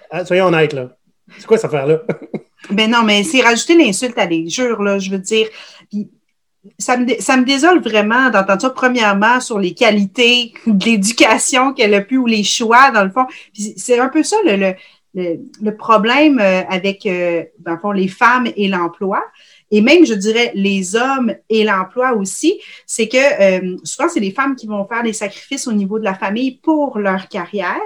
ah, soyons honnêtes, là. C'est quoi cette affaire-là? ben non, mais c'est rajouter l'insulte à l'injure, là. Je veux dire, ça me, ça me désole vraiment d'entendre ça, premièrement, sur les qualités de l'éducation qu'elle a pu ou les choix, dans le fond. C'est un peu ça le, le, le problème euh, avec, euh, dans le fond, les femmes et l'emploi et même, je dirais, les hommes et l'emploi aussi, c'est que euh, souvent, c'est les femmes qui vont faire des sacrifices au niveau de la famille pour leur carrière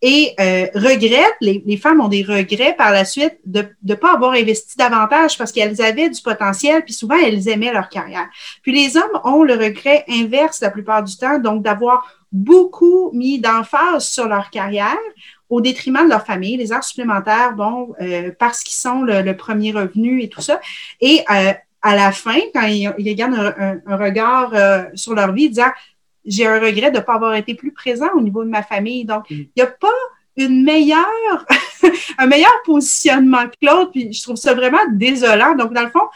et euh, regrettent, les, les, femmes ont des regrets par la suite de ne pas avoir investi davantage parce qu'elles avaient du potentiel, puis souvent, elles aimaient leur carrière. Puis les hommes ont le regret inverse la plupart du temps, donc d'avoir beaucoup mis d'emphase sur leur carrière au détriment de leur famille, les heures supplémentaires, bon, euh, parce qu'ils sont le, premier revenu et tout ça. Et euh, à la fin, quand ils, ils regardent un, regard euh, sur leur vie, ils disent j'ai un regret de ne pas avoir été plus présent au niveau de ma famille. Donc, mm. il n'y a pas une meilleure, un meilleur positionnement que l'autre. Puis je trouve ça vraiment désolant. Donc, dans le fond,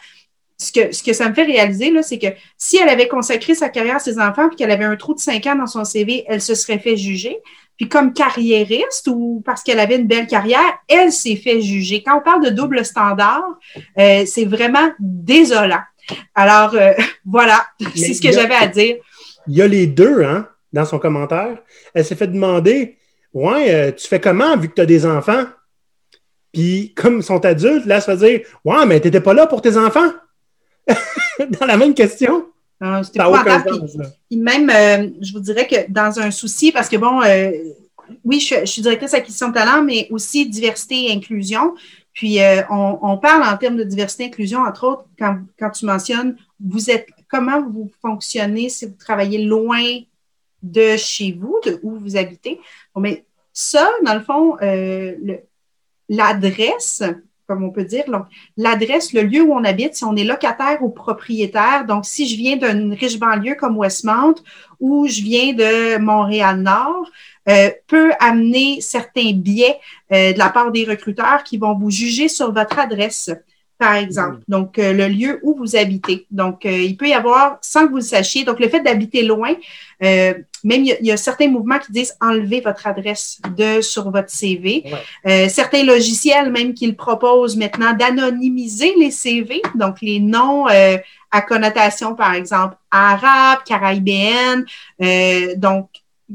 ce que, ce que ça me fait réaliser, là, c'est que si elle avait consacré sa carrière à ses enfants puis qu'elle avait un trou de cinq ans dans son CV, elle se serait fait juger. Puis comme carriériste ou parce qu'elle avait une belle carrière, elle s'est fait juger. Quand on parle de double standard, euh, c'est vraiment désolant. Alors, euh, voilà, c'est ce que j'avais à dire. Il y a les deux, hein, dans son commentaire. Elle s'est fait demander Ouais, euh, tu fais comment vu que tu as des enfants? Puis, comme ils sont adultes, là, ça veut dire Ouais, mais tu n'étais pas là pour tes enfants? dans la même question? Ah, c'était pas Puis, même, euh, je vous dirais que dans un souci, parce que bon, euh, oui, je, suis directrice acquisition de talent, mais aussi diversité et inclusion. Puis, euh, on, parle en termes de diversité et inclusion, entre autres, quand, quand tu mentionnes, vous êtes, comment vous fonctionnez si vous travaillez loin de chez vous, de où vous habitez? Bon, mais ça, dans le fond, l'adresse, comme on peut dire. Donc, l'adresse, le lieu où on habite, si on est locataire ou propriétaire. Donc, si je viens d'une riche banlieue comme Westmount ou je viens de Montréal-Nord, euh, peut amener certains biais euh, de la part des recruteurs qui vont vous juger sur votre adresse par exemple. Donc, euh, le lieu où vous habitez. Donc, euh, il peut y avoir, sans que vous le sachiez, donc le fait d'habiter loin, euh, même il y, a, certains mouvements qui disent enlever votre adresse de sur votre CV. certains logiciels même qui le proposent maintenant d'anonymiser les CV, donc les noms à connotation, par exemple, arabe, caribéenne. donc,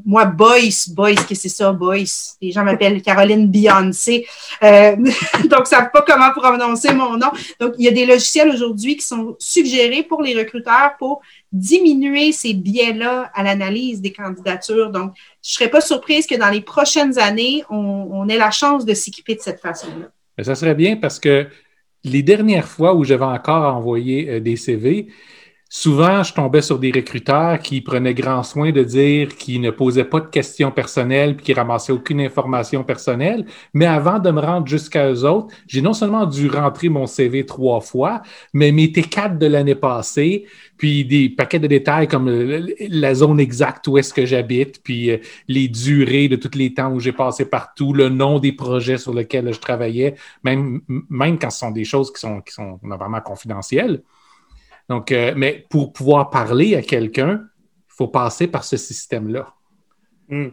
moi, Boyce, Boyce, qu'est-ce que c'est ça, Boyce? Les gens m'appellent Caroline Beyoncé. Euh, donc, ne savent pas comment prononcer mon nom. Donc, il y a des logiciels aujourd'hui qui sont suggérés pour les recruteurs pour diminuer ces biais-là à l'analyse des candidatures. Donc, je ne serais pas surprise que dans les prochaines années, on, on ait la chance de s'équiper de cette façon-là. Ça serait bien parce que les dernières fois où j'avais encore envoyé euh, des CV, souvent, je tombais sur des recruteurs qui prenaient grand soin de dire qu'ils ne posaient pas de questions personnelles puis qu'ils ramassaient aucune information personnelle. Mais avant de me rendre jusqu'à eux autres, j'ai non seulement dû rentrer mon CV trois fois, mais mes T4 de l'année passée, puis des paquets de détails comme la zone exacte où est-ce que j'habite, puis euh, les durées de tous les temps où j'ai passé partout, le nom des projets sur lesquels je travaillais, même, même quand ce sont des choses qui sont, qui sont vraiment confidentielles. Donc, euh, mais pour pouvoir parler à quelqu'un, il faut passer par ce système-là. Hmm.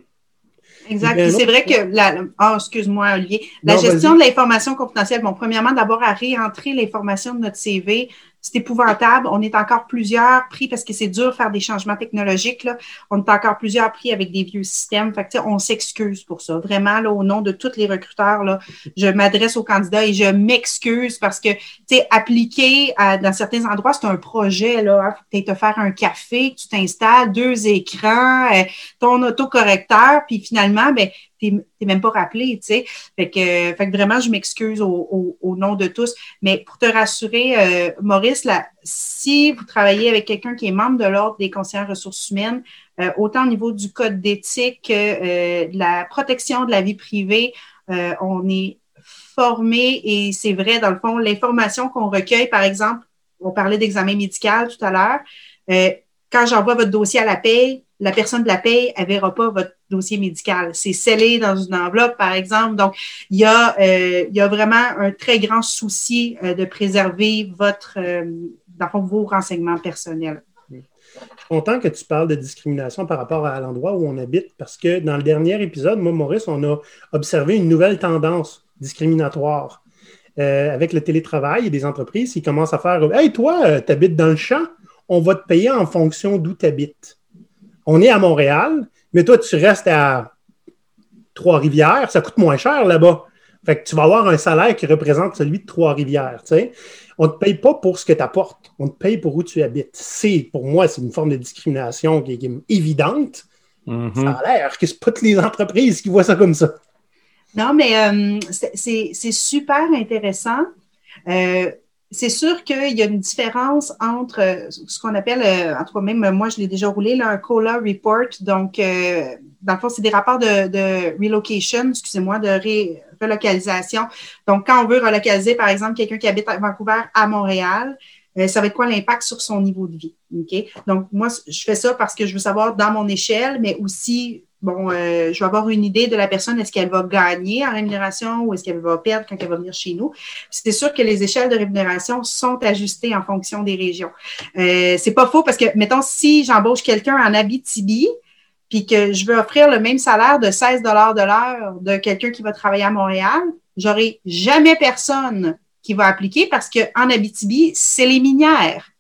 Exact. c'est vrai que la. Oh, excuse-moi, Olivier. La gestion de l'information confidentielle, bon, premièrement, d'abord à réentrer l'information de notre CV c'est épouvantable. On est encore plusieurs pris parce que c'est dur de faire des changements technologiques. Là. On est encore plusieurs pris avec des vieux systèmes. Fait que, on s'excuse pour ça. Vraiment, là, au nom de tous les recruteurs, là, je m'adresse aux candidats et je m'excuse parce que appliquer à, dans certains endroits, c'est un projet. Là. Faut peut-être te faire un café, tu t'installes, deux écrans, euh, ton autocorrecteur, puis finalement, ben, t'es même pas rappelé, tu sais. Fait que, fait que vraiment, je m'excuse au, au, nom de tous. Mais pour te rassurer, euh, Maurice, là, si vous travaillez avec quelqu'un qui est membre de l'Ordre des conseillers ressources humaines, euh, autant au niveau du code d'éthique que euh, de la protection de la vie privée, on est formé et c'est vrai, dans le fond, l'information qu'on recueille, par exemple, on parlait d'examen médical tout à l'heure, quand j'envoie votre dossier à la paie, la personne de la paie, elle verra pas votre dossier médical. C'est scellé dans une enveloppe, par exemple. Donc, il y a, euh, il y a vraiment un très grand souci euh, de préserver votre, euh, vos renseignements personnels. Je suis content que tu parles de discrimination par rapport à l'endroit où on habite, parce que dans le dernier épisode, moi, Maurice, on a observé une nouvelle tendance discriminatoire. avec le télétravail et des entreprises qui commencent à faire Hey, toi, tu habites dans le champ, on va te payer en fonction d'où tu habites on est à Montréal, mais toi, tu restes à Trois-Rivières, ça coûte moins cher là-bas. Fait que tu vas avoir un salaire qui représente celui de Trois-Rivières. On ne te paye pas pour ce que tu apportes, on te paye pour où tu habites. C'est, pour moi, c'est une forme de discrimination qui est, évidente. Mm-hmm. Ça a l'air que ce pas toutes les entreprises qui voient ça comme ça. Non, mais euh, c'est super intéressant. Euh, c'est sûr qu'il y a une différence entre euh, ce qu'on appelle, euh, en tout cas même moi je l'ai déjà roulé, là, un COLA report. Donc, euh, dans le fond, c'est des rapports de, relocation, excusez-moi, de relocalisation. Donc, quand on veut relocaliser, par exemple, quelqu'un qui habite à Vancouver à Montréal, ça va être quoi l'impact sur son niveau de vie? OK? Donc, moi, je fais ça parce que je veux savoir dans mon échelle, mais aussi bon, euh, je vais avoir une idée de la personne, est-ce qu'elle va gagner en rémunération ou est-ce qu'elle va perdre quand elle va venir chez nous. C'est sûr que les échelles de rémunération sont ajustées en fonction des régions. Euh, c'est pas faux parce que, mettons, si j'embauche quelqu'un en Abitibi, puis que je veux offrir le même salaire de 16 de l'heure de quelqu'un qui va travailler à Montréal, j'aurai jamais personne qui va appliquer parce qu'en Abitibi, c'est les minières.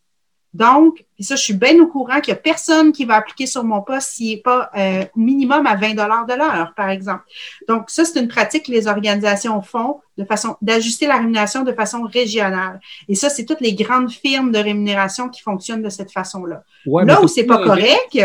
Donc, et ça, je suis bien au courant qu'il n'y a personne qui va appliquer sur mon poste s'il n'est pas euh, minimum à 20 dollars de l'heure, par exemple. Donc, ça, c'est une pratique que les organisations font de façon d'ajuster la rémunération de façon régionale. Et ça, c'est toutes les grandes firmes de rémunération qui fonctionnent de cette façon-là. Là où c'est pas correct,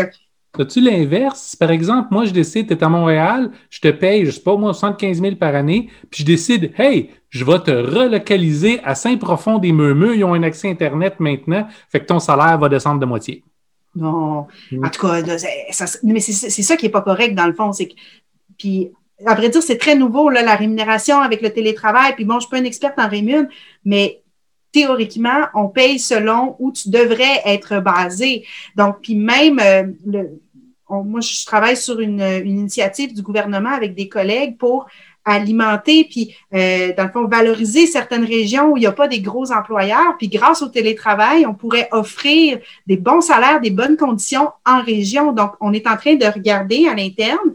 As-tu l'inverse? Par exemple, moi, je décide, tu es à Montréal, je te paye, je sais pas, moi, 75 000 par année, puis je décide, hey, je vais te relocaliser à Saint-Profond-des-Meumeux, ils ont un accès Internet maintenant, fait que ton salaire va descendre de moitié. Non. Mm. En tout cas, mais c'est ça qui n'est pas correct dans le fond. C'est que, puis, à vrai dire, c'est très nouveau, là, la rémunération avec le télétravail. Puis bon, je ne suis pas une experte en rémun, mais théoriquement, on paye selon où tu devrais être basé. Donc, puis même, euh, le, moi, je travaille sur une, initiative du gouvernement avec des collègues pour alimenter, puis euh, dans le fond, valoriser certaines régions où il n'y a pas des gros employeurs. Puis grâce au télétravail, on pourrait offrir des bons salaires, des bonnes conditions en région. Donc, on est en train de regarder à l'interne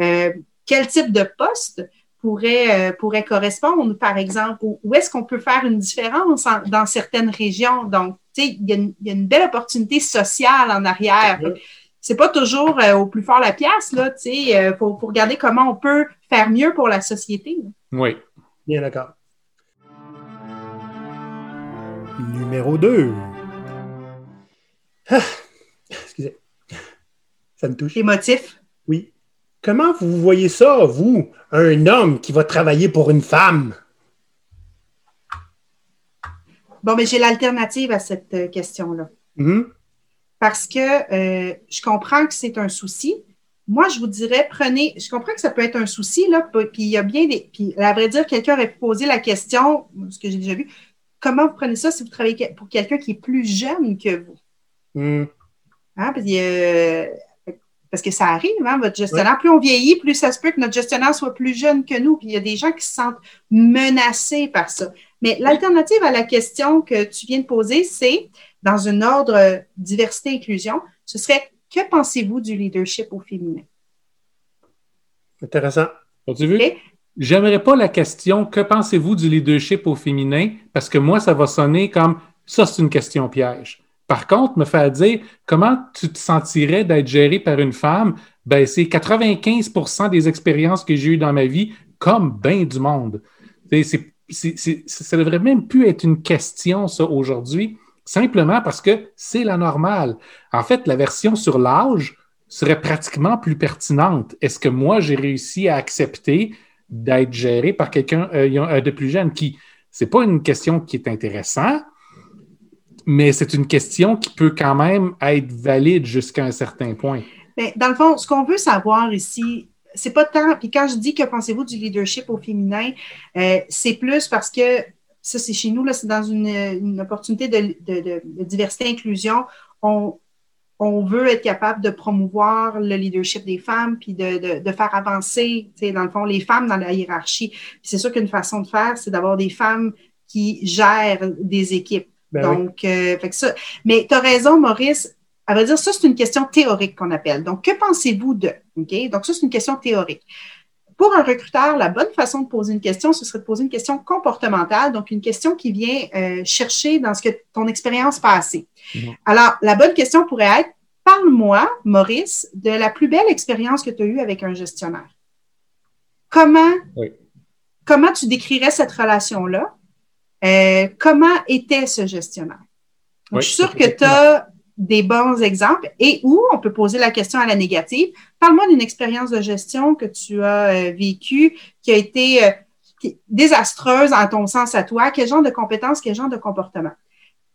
euh, quel type de poste pourrait, euh, pourrait correspondre, par exemple, où est-ce qu'on peut faire une différence dans certaines régions? Donc, tu sais, il y, a une belle opportunité sociale en arrière. C'est pas toujours euh, au plus fort la pièce, là, tu sais, il euh, faut, regarder comment on peut faire mieux pour la société. Oui. Bien d'accord. Numéro 2. Ah, excusez. Ça me touche. Émotif. Comment vous voyez ça, vous, un homme qui va travailler pour une femme? Bon, mais j'ai l'alternative à cette euh, question-là. Mm-hmm. Parce que euh, je comprends que c'est un souci. Moi, je vous dirais, prenez, je comprends que ça peut être un souci, là, puis il y a bien des. Puis, à vrai dire, quelqu'un aurait posé la question, ce que j'ai déjà vu, comment vous prenez ça si vous travaillez pour quelqu'un qui est plus jeune que vous? Mm. Hein, euh, parce que ça arrive, hein, votre gestionnaire. Plus on vieillit, plus ça se peut que notre gestionnaire soit plus jeune que nous. Puis il y a des gens qui se sentent menacés par ça. Mais l'alternative à la question que tu viens de poser, c'est, dans un ordre diversité-inclusion, ce serait que pensez-vous du leadership au féminin? Intéressant. As-tu vu? J'aimerais pas la question que pensez-vous du leadership au féminin? Parce que moi, ça va sonner comme ça, c'est une question piège. Par contre, me faire dire comment tu te sentirais d'être géré par une femme, ben, c'est 95% des expériences que j'ai eues dans ma vie, comme bien du monde. ça devrait même plus être une question, aujourd'hui, simplement parce que c'est la normale. En fait, la version sur l'âge, serait pratiquement plus pertinente. Est-ce que moi, j'ai réussi à accepter d'être géré par quelqu'un euh, de plus jeune qui, c'est pas une question qui est intéressante, mais c'est une question qui peut quand même être valide jusqu'à un certain point. Mais dans le fond, ce qu'on veut savoir ici, c'est pas tant, puis quand je dis que pensez-vous du leadership au féminin, euh, c'est plus parce que ça, c'est chez nous, là, c'est dans une, opportunité de, de, diversité inclusion. On, on veut être capable de promouvoir le leadership des femmes, puis de, de, faire avancer, dans le fond, les femmes dans la hiérarchie. c'est sûr qu'une façon de faire, c'est d'avoir des femmes qui gèrent des équipes. Ben Donc, euh, fait que ça. Mais tu as raison, Maurice. À vrai dire, ça, c'est une question théorique qu'on appelle. Donc, que pensez-vous de? OK? Donc, ça, c'est une question théorique. Pour un recruteur, la bonne façon de poser une question, ce serait de poser une question comportementale, donc une question qui vient euh, chercher dans ce que ton expérience passée. Mhm. Alors, la bonne question pourrait être Parle-moi, Maurice, de la plus belle expérience que tu as eue avec un gestionnaire. Comment, comment tu décrirais cette relation-là? Euh, comment était ce gestionnaire? je suis sûre que tu as des bons exemples et où on peut poser la question à la négative. Parle-moi d'une expérience de gestion que tu as euh, vécue qui a été euh, désastreuse en ton sens à toi. Quel genre de compétences, quel genre de comportement?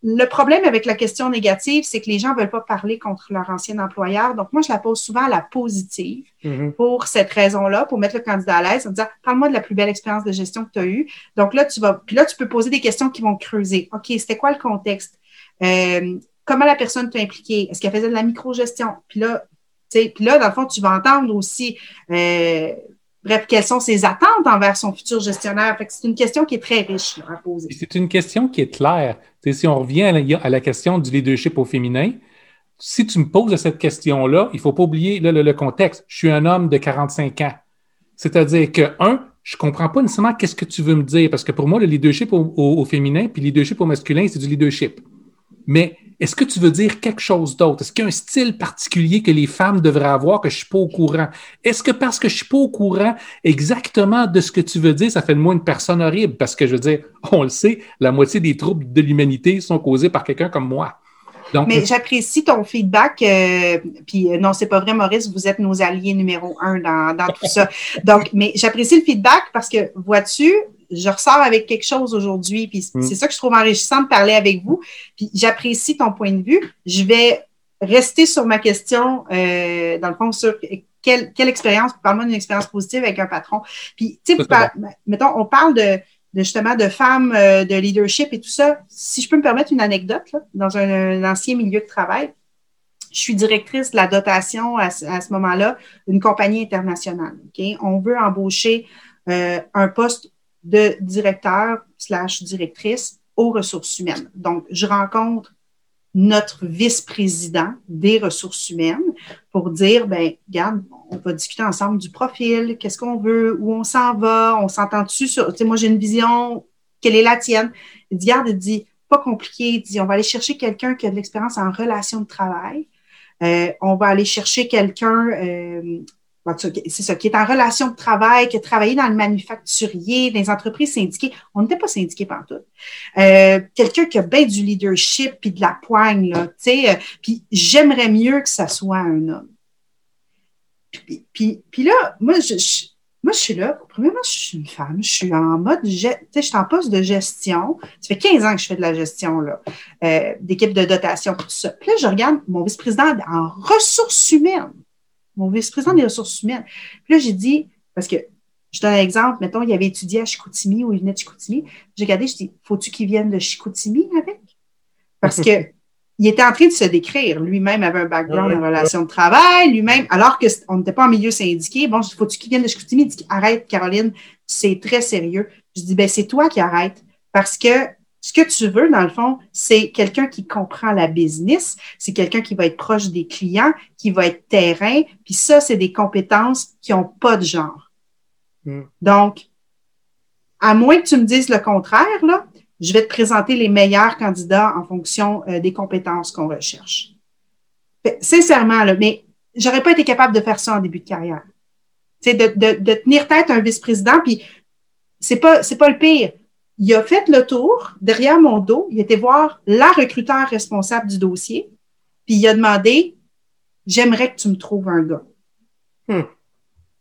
Le problème avec la question négative, c'est que les gens ne veulent pas parler contre leur ancien employeur. Donc, moi, je la pose souvent à la positive mm-hmm. pour cette raison-là, pour mettre le candidat à l'aise en disant Parle-moi de la plus belle expérience de gestion que tu as eue. Donc là, tu vas, puis là, tu peux poser des questions qui vont creuser. OK, c'était quoi le contexte? Euh, comment la personne t'a impliqué? Est-ce qu'elle faisait de la micro-gestion? Puis là, puis là, dans le fond, tu vas entendre aussi, euh, bref, quelles sont ses attentes envers son futur gestionnaire? c'est une question qui est très riche à poser. C'est une question qui est claire. si on revient à la, question du leadership au féminin, si tu me poses cette question-là, il ne faut pas oublier le, contexte. Je suis un homme de 45 ans. C'est-à-dire que, un, je ne comprends pas nécessairement qu'est-ce que tu veux me dire, parce que pour moi, le leadership au, féminin puis le leadership au masculin, c'est du leadership. Mais est-ce que tu veux dire quelque chose d'autre? Est-ce qu'il y a un style particulier que les femmes devraient avoir que je ne suis pas au courant? Est-ce que parce que je ne suis pas au courant exactement de ce que tu veux dire, ça fait de moi une personne horrible? Parce que je veux dire, on le sait, la moitié des troubles de l'humanité sont causés par quelqu'un comme moi. Donc, mais j'apprécie ton feedback. Euh, puis euh, non, c'est pas vrai, Maurice, vous êtes nos alliés numéro un dans, dans tout ça. Donc, mais j'apprécie le feedback parce que, vois-tu, je ressors avec quelque chose aujourd'hui, puis mm. c'est ça que je trouve enrichissant de parler avec vous. Puis j'apprécie ton point de vue. Je vais rester sur ma question, euh, dans le fond, sur quelle, quelle expérience, parle-moi d'une expérience positive avec un patron. Puis, tu sais, mettons, on parle de, justement de femmes, euh, de leadership et tout ça. Si je peux me permettre une anecdote, là, dans un, ancien milieu de travail, je suis directrice de la dotation à, ce moment-là d'une compagnie internationale. Okay? On veut embaucher euh, un poste de directeur slash directrice aux ressources humaines. Donc, je rencontre notre vice-président des ressources humaines pour dire, ben, regarde, on va discuter ensemble du profil, qu'est-ce qu'on veut, où on s'en va, on s'entend dessus sur, tu sais, moi j'ai une vision, quelle est la tienne? Il dit, regarde, il dit, pas compliqué, il dit, on va aller chercher quelqu'un qui a de l'expérience en relation de travail, euh, on va aller chercher quelqu'un euh, c'est ça, qui est en relation de travail, qui a travaillé dans le manufacturier, dans les entreprises syndiquées. On n'était pas syndiqués partout. Euh, quelqu'un qui a bien du leadership puis de la poigne, là, tu sais. Euh, puis j'aimerais mieux que ça soit un homme. Puis, puis, là, moi je, moi, je suis là. Premièrement, je suis une femme. Je suis en mode, tu sais, je suis en poste de gestion. Ça fait 15 ans que je fais de la gestion, là, euh, d'équipe de dotation, tout ça. Puis là, je regarde mon vice-président en ressources humaines mon vice-président des ressources humaines. Puis là, j'ai dit, parce que je donne un exemple, mettons, il avait étudié à Chicoutimi ou il venait de Chicoutimi. J'ai regardé, je dis, faut-tu qu'il vienne de Chicoutimi avec? Parce que il était en train de se décrire. Lui-même avait un background en relation de travail, lui-même, alors qu'on n'était pas en milieu syndiqué. Bon, je dis, faut-tu qu'il vienne de Chicoutimi? Il dit, arrête, Caroline, c'est très sérieux. Je dis, ben, c'est toi qui arrête. Parce que ce que tu veux, dans le fond, c'est quelqu'un qui comprend la business, c'est quelqu'un qui va être proche des clients, qui va être terrain, puis ça, c'est des compétences qui n'ont pas de genre. Hmm. Donc, à moins que tu me dises le contraire, là, je vais te présenter les meilleurs candidats en fonction euh, des compétences qu'on recherche. sincèrement, là, mais j'aurais pas été capable de faire ça en début de carrière. C'est de, de, de tenir tête un vice-président, puis c'est pas, c'est pas le pire il a fait le tour derrière mon dos. Il était voir la recruteur responsable du dossier. Puis il a demandé j'aimerais que tu me trouves un gars. Hmm.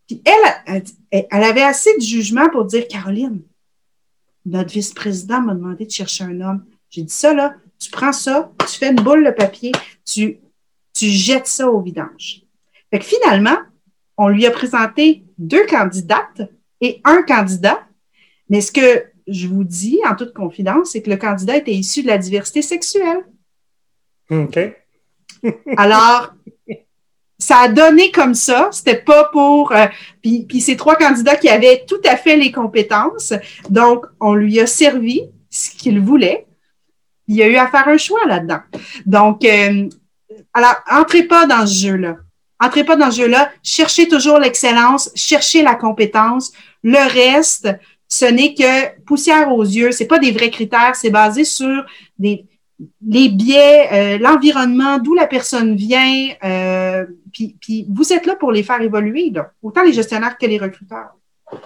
Puis elle, elle, elle avait assez de jugement pour dire, Caroline, notre vice-président m'a demandé de chercher un homme. J'ai dit ça, là, tu prends ça, tu fais une boule de papier, tu, tu jettes ça au vidange. Fait que finalement, on lui a présenté deux candidates et un candidat. Mais ce que je vous dis en toute confidence, c'est que le candidat était issu de la diversité sexuelle. OK. Alors, ça a donné comme ça. C'était pas pour. Euh, puis, puis ces trois candidats qui avaient tout à fait les compétences. Donc, on lui a servi ce qu'il voulait. Il a eu à faire un choix là-dedans. Donc, euh, alors, entrez pas dans ce jeu-là. Entrez pas dans ce jeu-là. Cherchez toujours l'excellence, cherchez la compétence. Le reste, ce n'est que poussière aux yeux. C'est pas des vrais critères. C'est basé sur les biais, euh, l'environnement, d'où la personne vient. Euh, puis, puis, vous êtes là pour les faire évoluer, là, autant les gestionnaires que les recruteurs.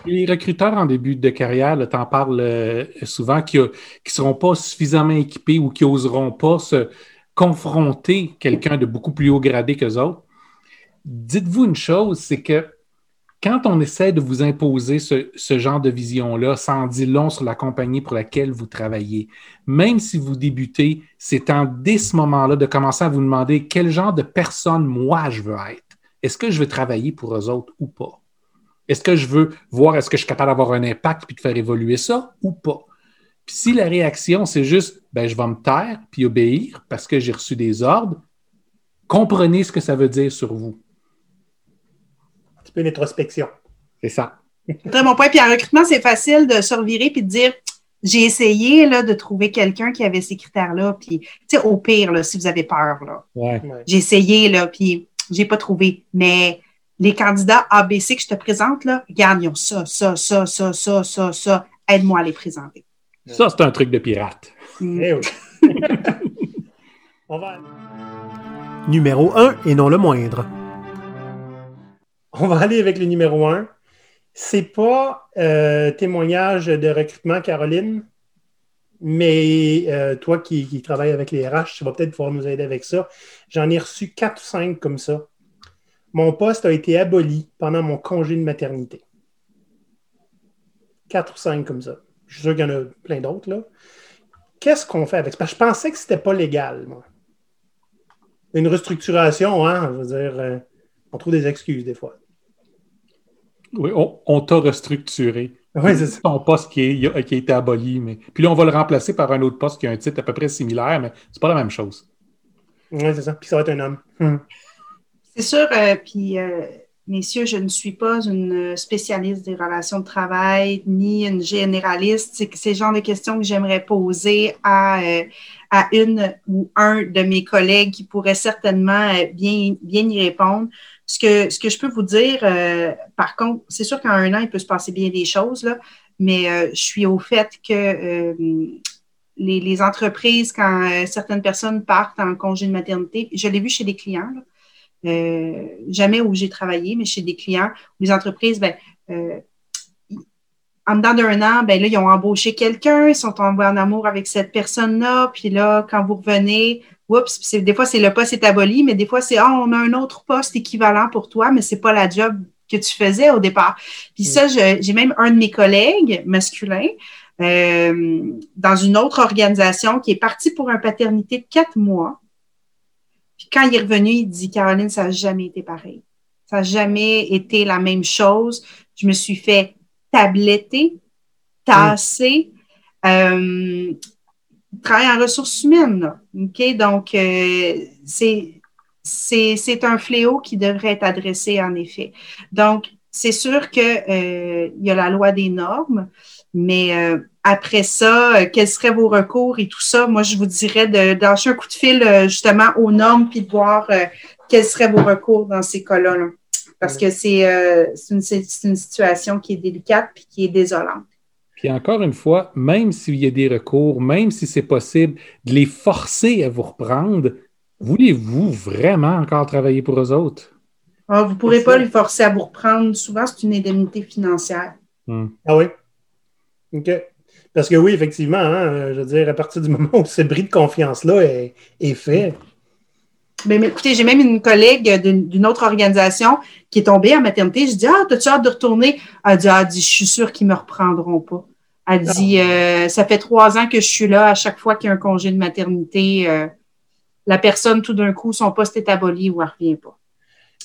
Les recruteurs en début de carrière, tu en parles euh, souvent, qui ne seront pas suffisamment équipés ou qui n'oseront pas se confronter quelqu'un de beaucoup plus haut gradé qu'eux autres. Dites-vous une chose, c'est que quand on essaie de vous imposer ce, genre de vision-là, ça en dit long sur la compagnie pour laquelle vous travaillez. Même si vous débutez, c'est en dès ce moment-là de commencer à vous demander quel genre de personne moi je veux être. Est-ce que je veux travailler pour eux autres ou pas? Est-ce que je veux voir est-ce que je suis capable d'avoir un impact puis de faire évoluer ça ou pas? Puis si la réaction, c'est juste ben, je vais me taire puis obéir parce que j'ai reçu des ordres, comprenez ce que ça veut dire sur vous peu d'introspection. C'est ça. Très bon point. Puis en recrutement, c'est facile de se revirer puis de dire j'ai essayé là, de trouver quelqu'un qui avait ces critères-là. Puis, tu sais, au pire, là, si vous avez peur, là, ouais. j'ai essayé, là, puis j'ai pas trouvé. Mais les candidats ABC que je te présente, là, regarde, ils ont ça, ça, ça, ça, ça, ça, ça. Aide-moi à les présenter. Ça, c'est un truc de pirate. Mm. Eh oui. On va... Numéro 1 et non le moindre. On va aller avec le numéro un. C'est pas euh, témoignage de recrutement, Caroline, mais euh, toi qui, travailles avec les RH, tu vas peut-être pouvoir nous aider avec ça. J'en ai reçu quatre ou cinq comme ça. Mon poste a été aboli pendant mon congé de maternité. Quatre ou cinq comme ça. Je suis sûr qu'il y en a plein d'autres, là. Qu'est-ce qu'on fait avec ça? je pensais que c'était pas légal, moi. Une restructuration, hein, euh, on trouve des excuses des fois. Oui, on, t'a restructuré. Oui, c'est ça. Ton poste qui, a été aboli. Mais... Puis là, on va le remplacer par un autre poste qui a un titre à peu près similaire, mais c'est pas la même chose. Oui, c'est ça. Puis ça va être un homme. Hum. C'est sûr. Euh, puis, euh, messieurs, je ne suis pas une spécialiste des relations de travail ni une généraliste. C'est ces genres de questions que j'aimerais poser à, euh, à une ou un de mes collègues qui pourrait certainement bien, bien y répondre. Ce que, je peux vous dire, euh, par contre, c'est sûr qu'en un an, il peut se passer bien des choses, là, mais euh, je suis au fait que euh, les, entreprises, quand certaines personnes partent en congé de maternité, je l'ai vu chez des clients, jamais où j'ai travaillé, mais chez des clients, où les entreprises, ben, en dedans d'un an, ben là, ils ont embauché quelqu'un, ils sont tombés en amour avec cette personne-là, puis là, quand vous revenez, oups, des fois, c'est le poste est aboli, mais des fois, c'est, ah, on a un autre poste équivalent pour toi, mais c'est pas la job que tu faisais au départ. Puis ça, j'ai même un de mes collègues masculins euh, dans une autre organisation qui est parti pour une paternité de quatre mois. Puis quand il est revenu, il dit, Caroline, ça n'a jamais été pareil. Ça n'a jamais été la même chose. Je me suis fait tabletter, tasser. Euh, travaille en ressources humaines. OK? Donc, euh, c'est, c'est, un fléau qui devrait être adressé, en effet. Donc, c'est sûr qu'il euh, y a la loi des normes, mais euh, après ça, quels seraient vos recours et tout ça? Moi, je vous dirais de, un coup de fil justement aux normes puis de voir quels seraient vos recours dans ces cas-là. Parce que c'est, une, c'est une situation qui est délicate puis qui est désolante. Puis encore une fois, même s'il y a des recours, même si c'est possible de les forcer à vous reprendre, voulez-vous vraiment encore travailler pour eux autres? Ah, vous ne pourrez pas les forcer à vous reprendre. Souvent, c'est une indemnité financière. Hmm. Ah oui? OK. Parce que oui, effectivement, hein, je veux dire, à partir du moment où ce bris de confiance-là est, fait, Ben, écoutez, j'ai même une collègue d'une autre organisation qui est tombée en maternité. Je dis Ah, t'as-tu hâte de retourner? Elle dit, ah, dit Je suis sûre qu'ils ne me reprendront pas. Elle dit euh, Ça fait trois ans que je suis là. À chaque fois qu'il y a un congé de maternité, euh, la personne, tout d'un coup, son poste est aboli ou elle ne revient pas.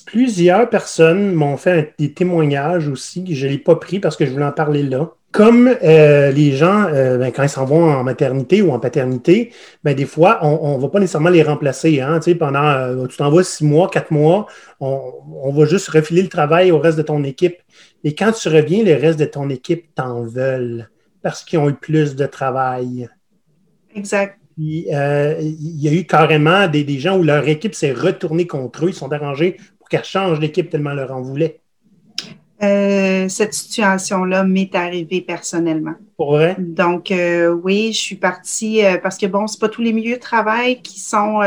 Plusieurs personnes m'ont fait des témoignages aussi. Je ne l'ai pas pris parce que je voulais en parler là comme euh, les gens, ben, quand ils s'en vont en maternité ou en paternité, ben, des fois, on ne va pas nécessairement les remplacer. Hein, pendant, tu t'en vas six mois, quatre mois, on, va juste refiler le travail au reste de ton équipe. Et quand tu reviens, le reste de ton équipe t'en veulent parce qu'ils ont eu plus de travail. Exact. il y a eu carrément des, des gens où leur équipe s'est retournée contre eux. Ils sont arrangés pour qu'elle change d'équipe tellement leur en voulait. Euh, cette situation-là m'est arrivée personnellement. Pour vrai? Donc, euh, oui, je suis partie euh, parce que, bon, c'est pas tous les milieux de travail qui sont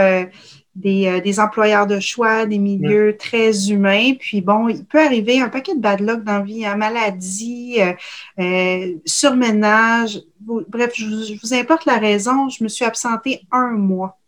des, des, employeurs de choix, des milieux très humains. Puis, bon, il peut arriver un paquet de bad luck dans la vie, hein, maladie, surménage. Bref, je, je vous importe la raison, je me suis absentée un mois.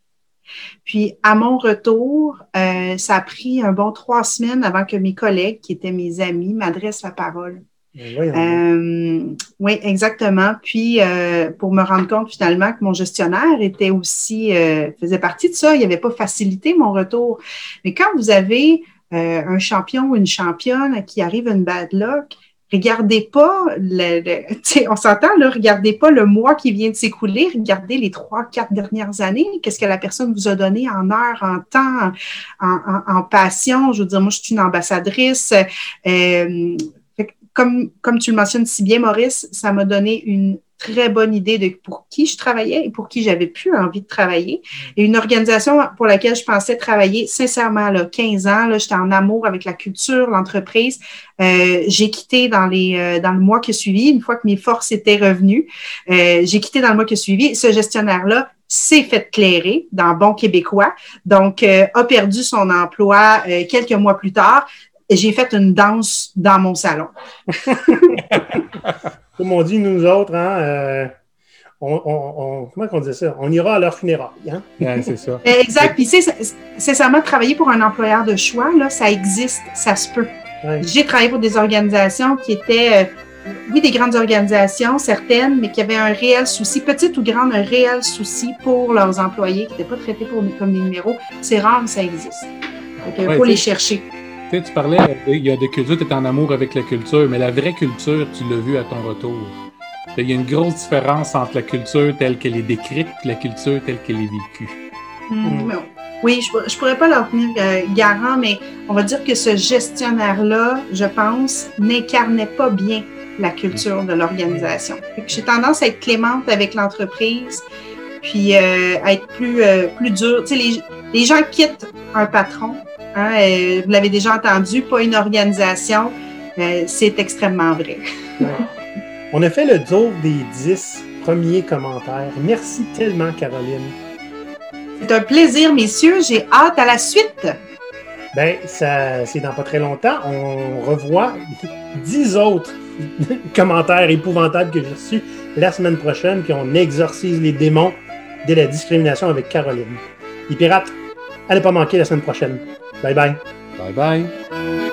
Puis à mon retour, euh, ça a pris un bon trois semaines avant que mes collègues, qui étaient mes amis, m'adressent la parole. Euh, oui, exactement. Puis euh, pour me rendre compte finalement que mon gestionnaire était aussi faisait partie de ça, il avait pas facilité mon retour. Mais quand vous avez un champion ou une championne qui arrive une bad luck, regardez pas le, on s'entend là, regardez pas le mois qui vient de s'écouler, regardez les trois, quatre dernières années, qu'est-ce que la personne vous a donné en heures, en temps, en, en, passion. Je veux dire, moi, je suis une ambassadrice. Euh, comme, tu le mentionnes si bien, Maurice, ça m'a donné une très bonne idée de pour qui je travaillais et pour qui j'avais plus envie de travailler. Et une organisation pour laquelle je pensais travailler sincèrement, là, 15 ans, là, j'étais en amour avec la culture, l'entreprise. Euh, j'ai quitté dans les euh, dans le mois qui a suivi, une fois que mes forces étaient revenues. Euh, j'ai quitté dans le mois qui a suivi. Ce gestionnaire-là s'est fait clairer dans Bon Québécois, donc a perdu son emploi quelques mois plus tard. Et j'ai fait une danse dans mon salon. comme on dit nous autres, hein, euh, on, comment on dit ça? On ira à leur funérailles. Hein? c'est ça. exact. Puis, sincèrement, travailler pour un employeur de choix, là, ça existe, ça se peut. J'ai travaillé pour des organisations qui étaient, euh, oui, des grandes organisations, certaines, mais qui avaient un réel souci, petite ou grande, un réel souci pour leurs employés qui n'étaient pas traités comme des numéros. C'est rare, mais ça existe. Il faut les chercher tu parlais, il y a des cultures, tu es en amour avec la culture, mais la vraie culture, tu l'as vu à ton retour. Il y a une grosse différence entre la culture telle qu'elle est décrite et la culture telle qu'elle est vécue. Hmm. Oui, je ne pourrais pas leur tenir euh, garant, mais on va dire que ce gestionnaire-là, je pense, n'incarnait pas bien la culture de l'organisation. J'ai tendance à être clémente avec l'entreprise, puis euh, à être plus, euh, plus dure. Tu sais, les, les gens quittent un patron Hein, euh, vous l'avez déjà entendu, pas une organisation. Euh, c'est extrêmement vrai. On a fait le tour des dix premiers commentaires. Merci tellement, Caroline. C'est un plaisir, messieurs. J'ai hâte à la suite. Ben, ça, c'est dans pas très longtemps. On revoit dix autres commentaires épouvantables que j'ai reçus la semaine prochaine, puis on exorcise les démons de la discrimination avec Caroline. Les pirates, allez pas manquer la semaine prochaine. 拜拜。拜拜。